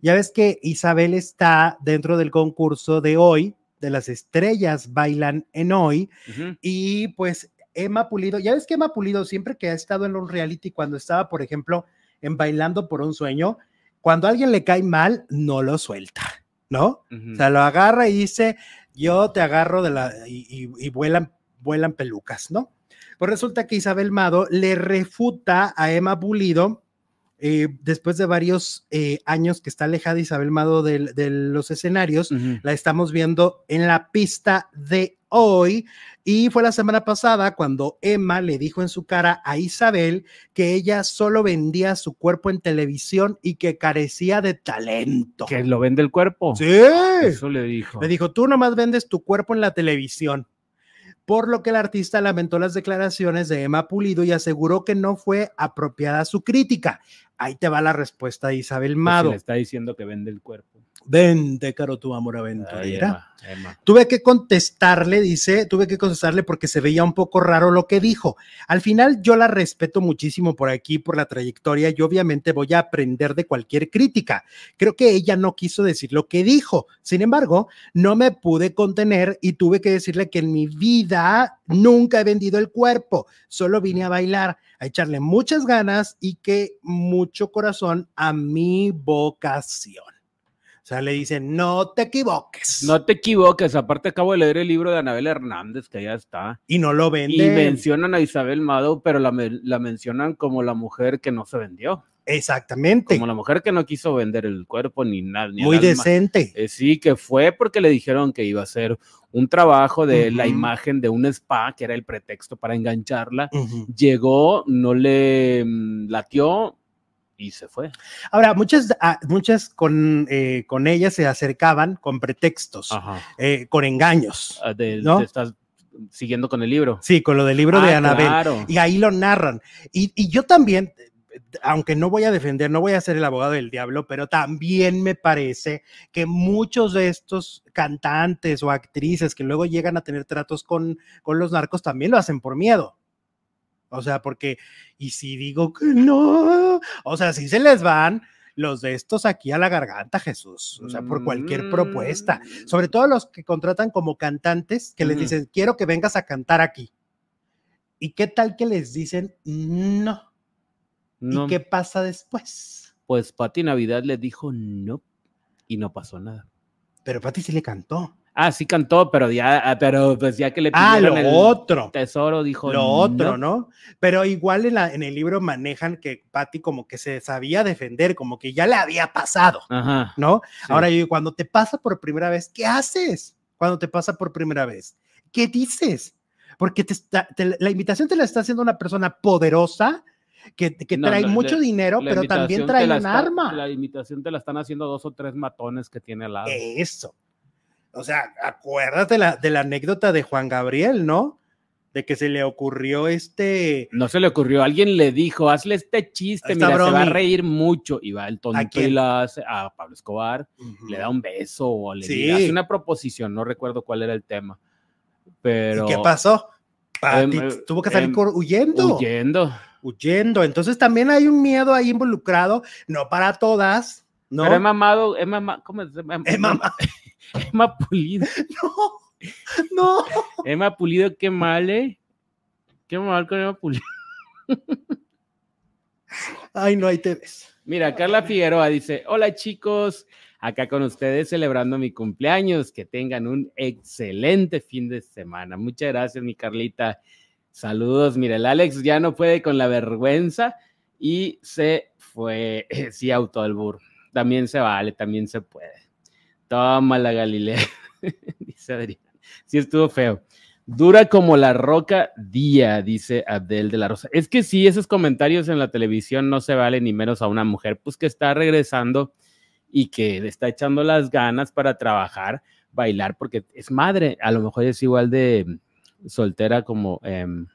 Ya ves que Isabel está dentro del concurso de hoy, de las estrellas bailan en hoy, y pues Emma Pulido, ya ves que Emma Pulido siempre que ha estado en un reality, cuando estaba, por ejemplo, en Bailando por un Sueño, cuando a alguien le cae mal, no lo suelta, ¿no? O sea, lo agarra y dice, yo te agarro de la, y, y- y vuelan, vuelan pelucas, ¿no? Pues resulta que Isabel Mado le refuta a Emma Pulido, eh, después de varios eh, años que está alejada Isabel Mado de, los escenarios, la estamos viendo en la pista de hoy. Y fue la semana pasada cuando Emma le dijo en su cara a Isabel que ella solo vendía su cuerpo en televisión y que carecía de talento. Que lo vende el cuerpo. Sí. Eso le dijo. Le dijo, tú nomás vendes tu cuerpo en la televisión. Por lo que el artista lamentó las declaraciones de Emma Pulido y aseguró que no fue apropiada su crítica. Ahí te va la respuesta de Isabel Pues si Mado. le está diciendo que vende el cuerpo. Vente, caro tu amor Ay, aventurera. Emma, Emma. Tuve que contestarle, dice, tuve que contestarle porque se veía un poco raro lo que dijo. Al final yo la respeto muchísimo por aquí, por la trayectoria y obviamente voy a aprender de cualquier crítica. Creo que ella no quiso decir lo que dijo. Sin embargo, no me pude contener y tuve que decirle que en mi vida nunca he vendido el cuerpo, solo vine a bailar, a echarle muchas ganas y que mucho corazón a mi vocación. Sea, le dicen, no te equivoques. No te equivoques, aparte acabo de leer el libro de Anabel Hernández, que ya está. y no lo Y venden. mencionan a Isabel Mado, pero la, men- la mencionan como la mujer que no se vendió. Exactamente. Como la mujer que no quiso vender el cuerpo ni nada. ni Muy decente. Eh, sí, que fue porque le dijeron que iba a hacer un trabajo de la imagen de un spa, que era el pretexto para engancharla. Llegó, no le mm, latió y se fue. Ahora, muchas, ah, muchas con, eh, con ella se acercaban con pretextos, eh, con engaños. Ah, de- ¿No? estás siguiendo con el libro. Sí, con lo del libro de Ah, Anabel. claro. Y ahí lo narran. Y, y yo también, aunque no voy a defender, no voy a ser el abogado del diablo, pero también me parece que muchos de estos cantantes o actrices que luego llegan a tener tratos con, con los narcos también lo hacen por miedo. O sea, porque, y si digo que no, o sea, si se les van los de estos aquí a la garganta, Jesús, o sea, por cualquier propuesta Mm. sobre todo los que contratan como cantantes, que les dicen, quiero que vengas a cantar aquí. ¿Y qué tal que les dicen, no? No, ¿Y qué pasa después? Pues Pati Navidad le dijo no y no pasó nada. Pero Pati sí le cantó. Ah, sí cantó, pero ya, ah, pero pues ya que le Ah, lo pidieron el otro. tesoro, dijo Lo otro, no. ¿no? Pero igual en, la, en el libro manejan que Pati como que se sabía defender, como que ya le había pasado, Ajá. ¿no? sí. Ahora yo cuando te pasa por primera vez, ¿qué haces? Cuando te pasa por primera vez, ¿qué dices? Porque te está- te- la invitación te la está haciendo una persona poderosa que, que No, trae la- mucho la- dinero, La pero también trae un arma. La invitación te la están haciendo dos o tres matones que tiene al lado. Eso. O sea, acuérdate la, de la anécdota de Juan Gabriel, ¿no? De que se le ocurrió este. No se le ocurrió, alguien le dijo, hazle este chiste, mira, se va a bromi. reír mucho. Y va el tonto y la hace a Pablo Escobar, le da un beso o le Sí. hace una proposición, no recuerdo cuál era el tema. Pero ¿Y qué pasó? Pati Em, eh, tuvo que salir em, huyendo. huyendo. Huyendo. Entonces también hay un miedo ahí involucrado, no para todas, ¿no? Pero he mamado, he mamado, ¿cómo es? Em- Eh, mamá, Emma Pulido, no, no. Emma Pulido, qué mal, ¿eh? Qué mal con Emma Pulido. Ay, no, ahí te ves. Mira, Carla Figueroa dice, hola chicos, acá con ustedes celebrando mi cumpleaños, que tengan un excelente fin de semana. Muchas gracias, mi Carlita. Saludos, mira, el Alex ya no puede con la vergüenza y se fue, sí, autoalbur. También se vale, también se puede. Toma la Galilea, dice Adrián. Sí, estuvo feo. Dura como la roca día, dice Abdel de la Rosa. Es que sí, esos comentarios en la televisión no se valen ni menos a una mujer, pues que está regresando y que le está echando las ganas para trabajar, bailar, porque es madre, a lo mejor es igual de soltera como em,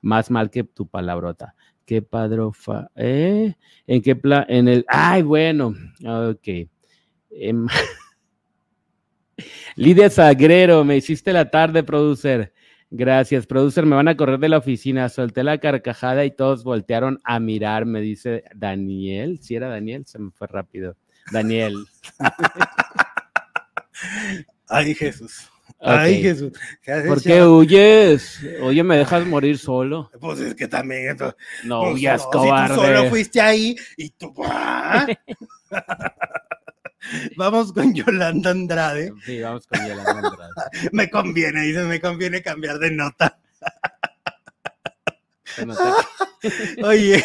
más mal que tu palabrota. Qué padrofa, ¿eh? ¿En qué plan? En el, ay, bueno, ok. Em, Lidia Sagrero, me hiciste la tarde, producer. Gracias, producer. Me van a correr de la oficina. Solté la carcajada y todos voltearon a mirar, me dice Daniel. Si era Daniel, se me fue rápido. Daniel. Ay, Jesús. Ay. Jesús. ¿Qué haces, ¿Por qué huyes? Oye, ¿me dejas morir solo? Pues es que también. No pues, huyas, no, si tú cobarde. solo fuiste ahí y tú. Vamos con Yolanda Andrade. Sí, vamos con Yolanda Andrade. Me conviene, dice, me conviene cambiar de nota. Oye,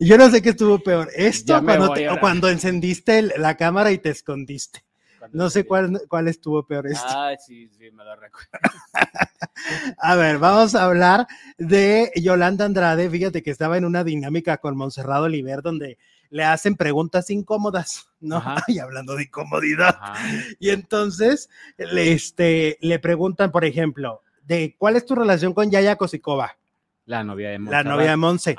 yo no sé qué estuvo peor. Esto cuando, te- o cuando encendiste el- la cámara y te escondiste. No sé cuál, cuál estuvo peor. Esto. Ah, sí, sí, me lo recuerdo. A ver, vamos a hablar de Yolanda Andrade. Fíjate que estaba en una dinámica con Monserrado Oliver donde le hacen preguntas incómodas, ¿no? Ajá. Y hablando de incomodidad. Ajá. Y entonces le, este, le preguntan, por ejemplo, de cuál es tu relación con Yaya Kosikova, La novia de la Montserrat. novia de Monse.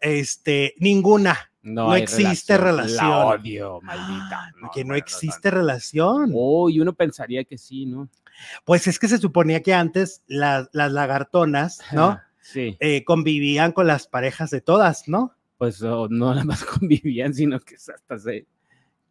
Este, ninguna, no hay existe relación. La odio, maldita. que no existe relación. Oh, y uno pensaría que sí, ¿no? Pues es que se suponía que antes las, las lagartonas, ¿no? Sí, Eh, convivían con las parejas de todas, ¿no? Pues oh, no nada más convivían, sino que hasta se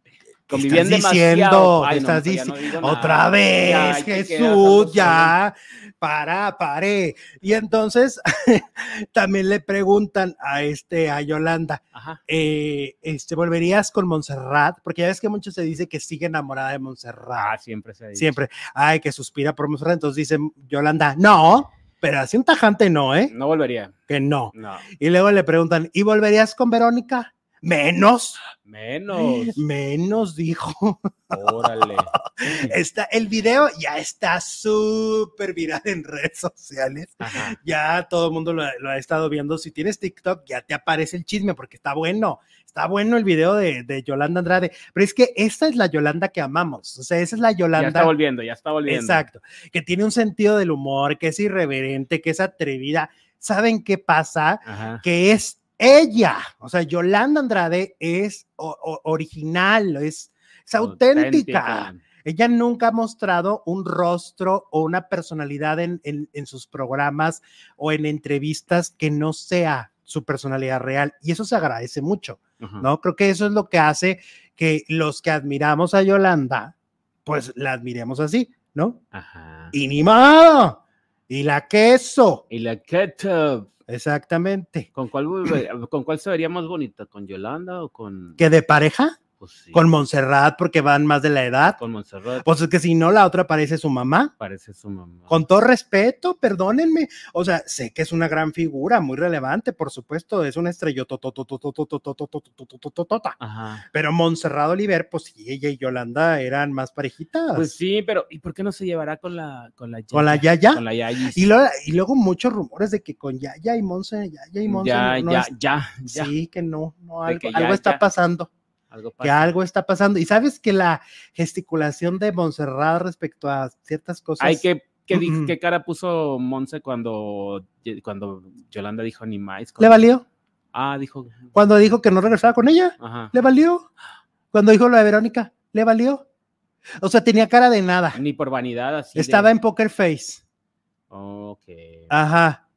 ¿Qué convivían estás demasiado. diciendo? Ay, ¿Qué no, estás ya no dici- digo nada. Otra vez, Ya, Jesús, ya, para, pare. Y entonces también le preguntan a este, a Yolanda, eh, este, ¿volverías con Montserrat? Porque ya ves que mucho se dice que sigue enamorada de Montserrat. Ah, siempre se dicho. Siempre, ay, que suspira por Montserrat. Entonces dice Yolanda, no, pero así un tajante no, ¿eh? No volvería. Que no. No. Y luego le preguntan, ¿y volverías con Verónica? Menos, Menos. menos, dijo. Órale. Está, el video ya está súper viral en redes sociales. Ajá. Ya todo el mundo lo, lo ha estado viendo. Si tienes TikTok, ya te aparece el chisme porque está bueno. Está bueno el video de, de Yolanda Andrade, pero es que esta es la Yolanda que amamos, o sea, esa es la Yolanda. Ya está volviendo, ya está volviendo. Exacto, que tiene un sentido del humor, que es irreverente, que es atrevida. ¿Saben qué pasa? Ajá. Que es ella, o sea, Yolanda Andrade es o- o- original, es, es auténtica. Ella nunca ha mostrado un rostro o una personalidad en, en- en sus programas o en entrevistas que no sea su personalidad real. Y eso se agradece mucho, Ajá. ¿no? Creo que eso es lo que hace que los que admiramos a Yolanda, pues la admiremos así, ¿no? Ajá. Y ni modo. Y la queso. Y la ketchup. Exactamente. ¿Con cuál, ¿Con cuál se vería más bonita? ¿Con Yolanda o con.? ¿Que de pareja? Pues sí, Con Montserrat porque van más de la edad. con Montserrat. Pues es que si no, la otra parece su mamá. Parece su mamá. Con todo respeto, perdónenme. O sea, sé que es una gran figura, muy relevante, por supuesto, es una estrella. Ajá. Pero Montserrat Oliver, pues sí, ella y Yolanda eran más parejitas. Pues sí, pero ¿y por qué no se llevará con la con la Con la Yaya? Yaya. Con la Yayis. Y, luego, y luego muchos rumores de que con Yaya y Monse, Yaya y Monse. ya, ya, ya, ya. Sí, que no, no, algo, algo está pasando. Algo que algo está pasando. Y sabes que la gesticulación de Montserrat respecto a ciertas cosas. Ay, ¿qué, qué, qué cara puso Monse cuando, cuando Yolanda dijo ni más? ¿Le valió? Ah, dijo. Cuando dijo que no regresaba con ella, Ajá. ¿le valió? Cuando dijo lo de Verónica, ¿le valió? O sea, tenía cara de nada. Ni por vanidad así. de- Estaba en Poker Face. Ok. Ajá.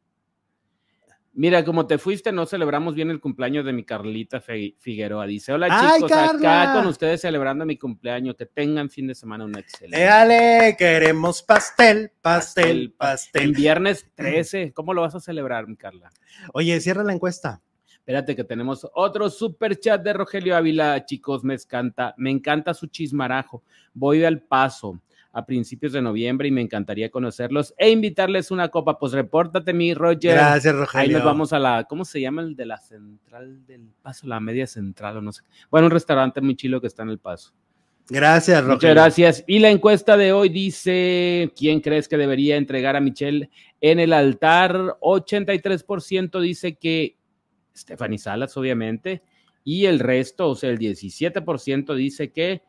Mira, como te fuiste, no celebramos bien el cumpleaños de mi Carlita Figueroa. Dice, hola ¡Ay, chicos, Carla! acá con ustedes celebrando mi cumpleaños. Que tengan fin de semana un excelente. Éale, queremos pastel, pastel, El pastel. viernes 13, ¿cómo lo vas a celebrar, mi Carla? Oye, cierra la encuesta. Espérate que tenemos otro super chat de Rogelio Ávila, chicos, me encanta, me encanta su chismarajo. Voy al paso a principios de noviembre y me encantaría conocerlos e invitarles una copa. Pues repórtate, mi Roger. Gracias, Ahí Rogelio. nos vamos a la, ¿cómo se llama el de la central del paso? La media central o no sé. Bueno, un restaurante muy chilo que está en el paso. Gracias, Rogelio. Muchas gracias. Y la encuesta de hoy dice, ¿quién crees que debería entregar a Michelle en el altar? 83% dice que Stephanie Salas, obviamente, y el resto, o sea, el 17% dice que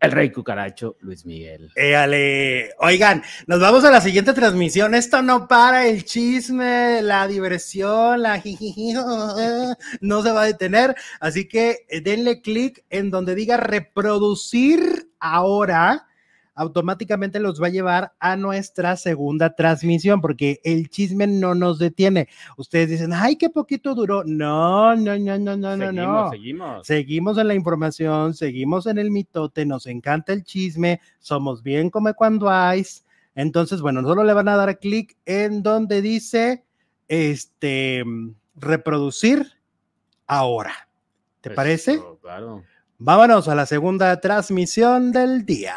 el rey cucaracho, Luis Miguel. Éale. Oigan, nos vamos a la siguiente transmisión. Esto no para el chisme, la diversión, la jijiji, no se va a detener. Así que denle clic en donde diga reproducir ahora. Automáticamente los va a llevar a nuestra segunda transmisión porque el chisme no nos detiene. Ustedes dicen, ay, qué poquito duró. No, no, no, no, no, no, seguimos, no. seguimos. Seguimos en la información, seguimos en el mitote, nos encanta el chisme, somos bien come cuando hay. Entonces, bueno, solo le van a dar clic en donde dice este reproducir ahora. ¿Te parece? Claro. Vámonos a la segunda transmisión del día.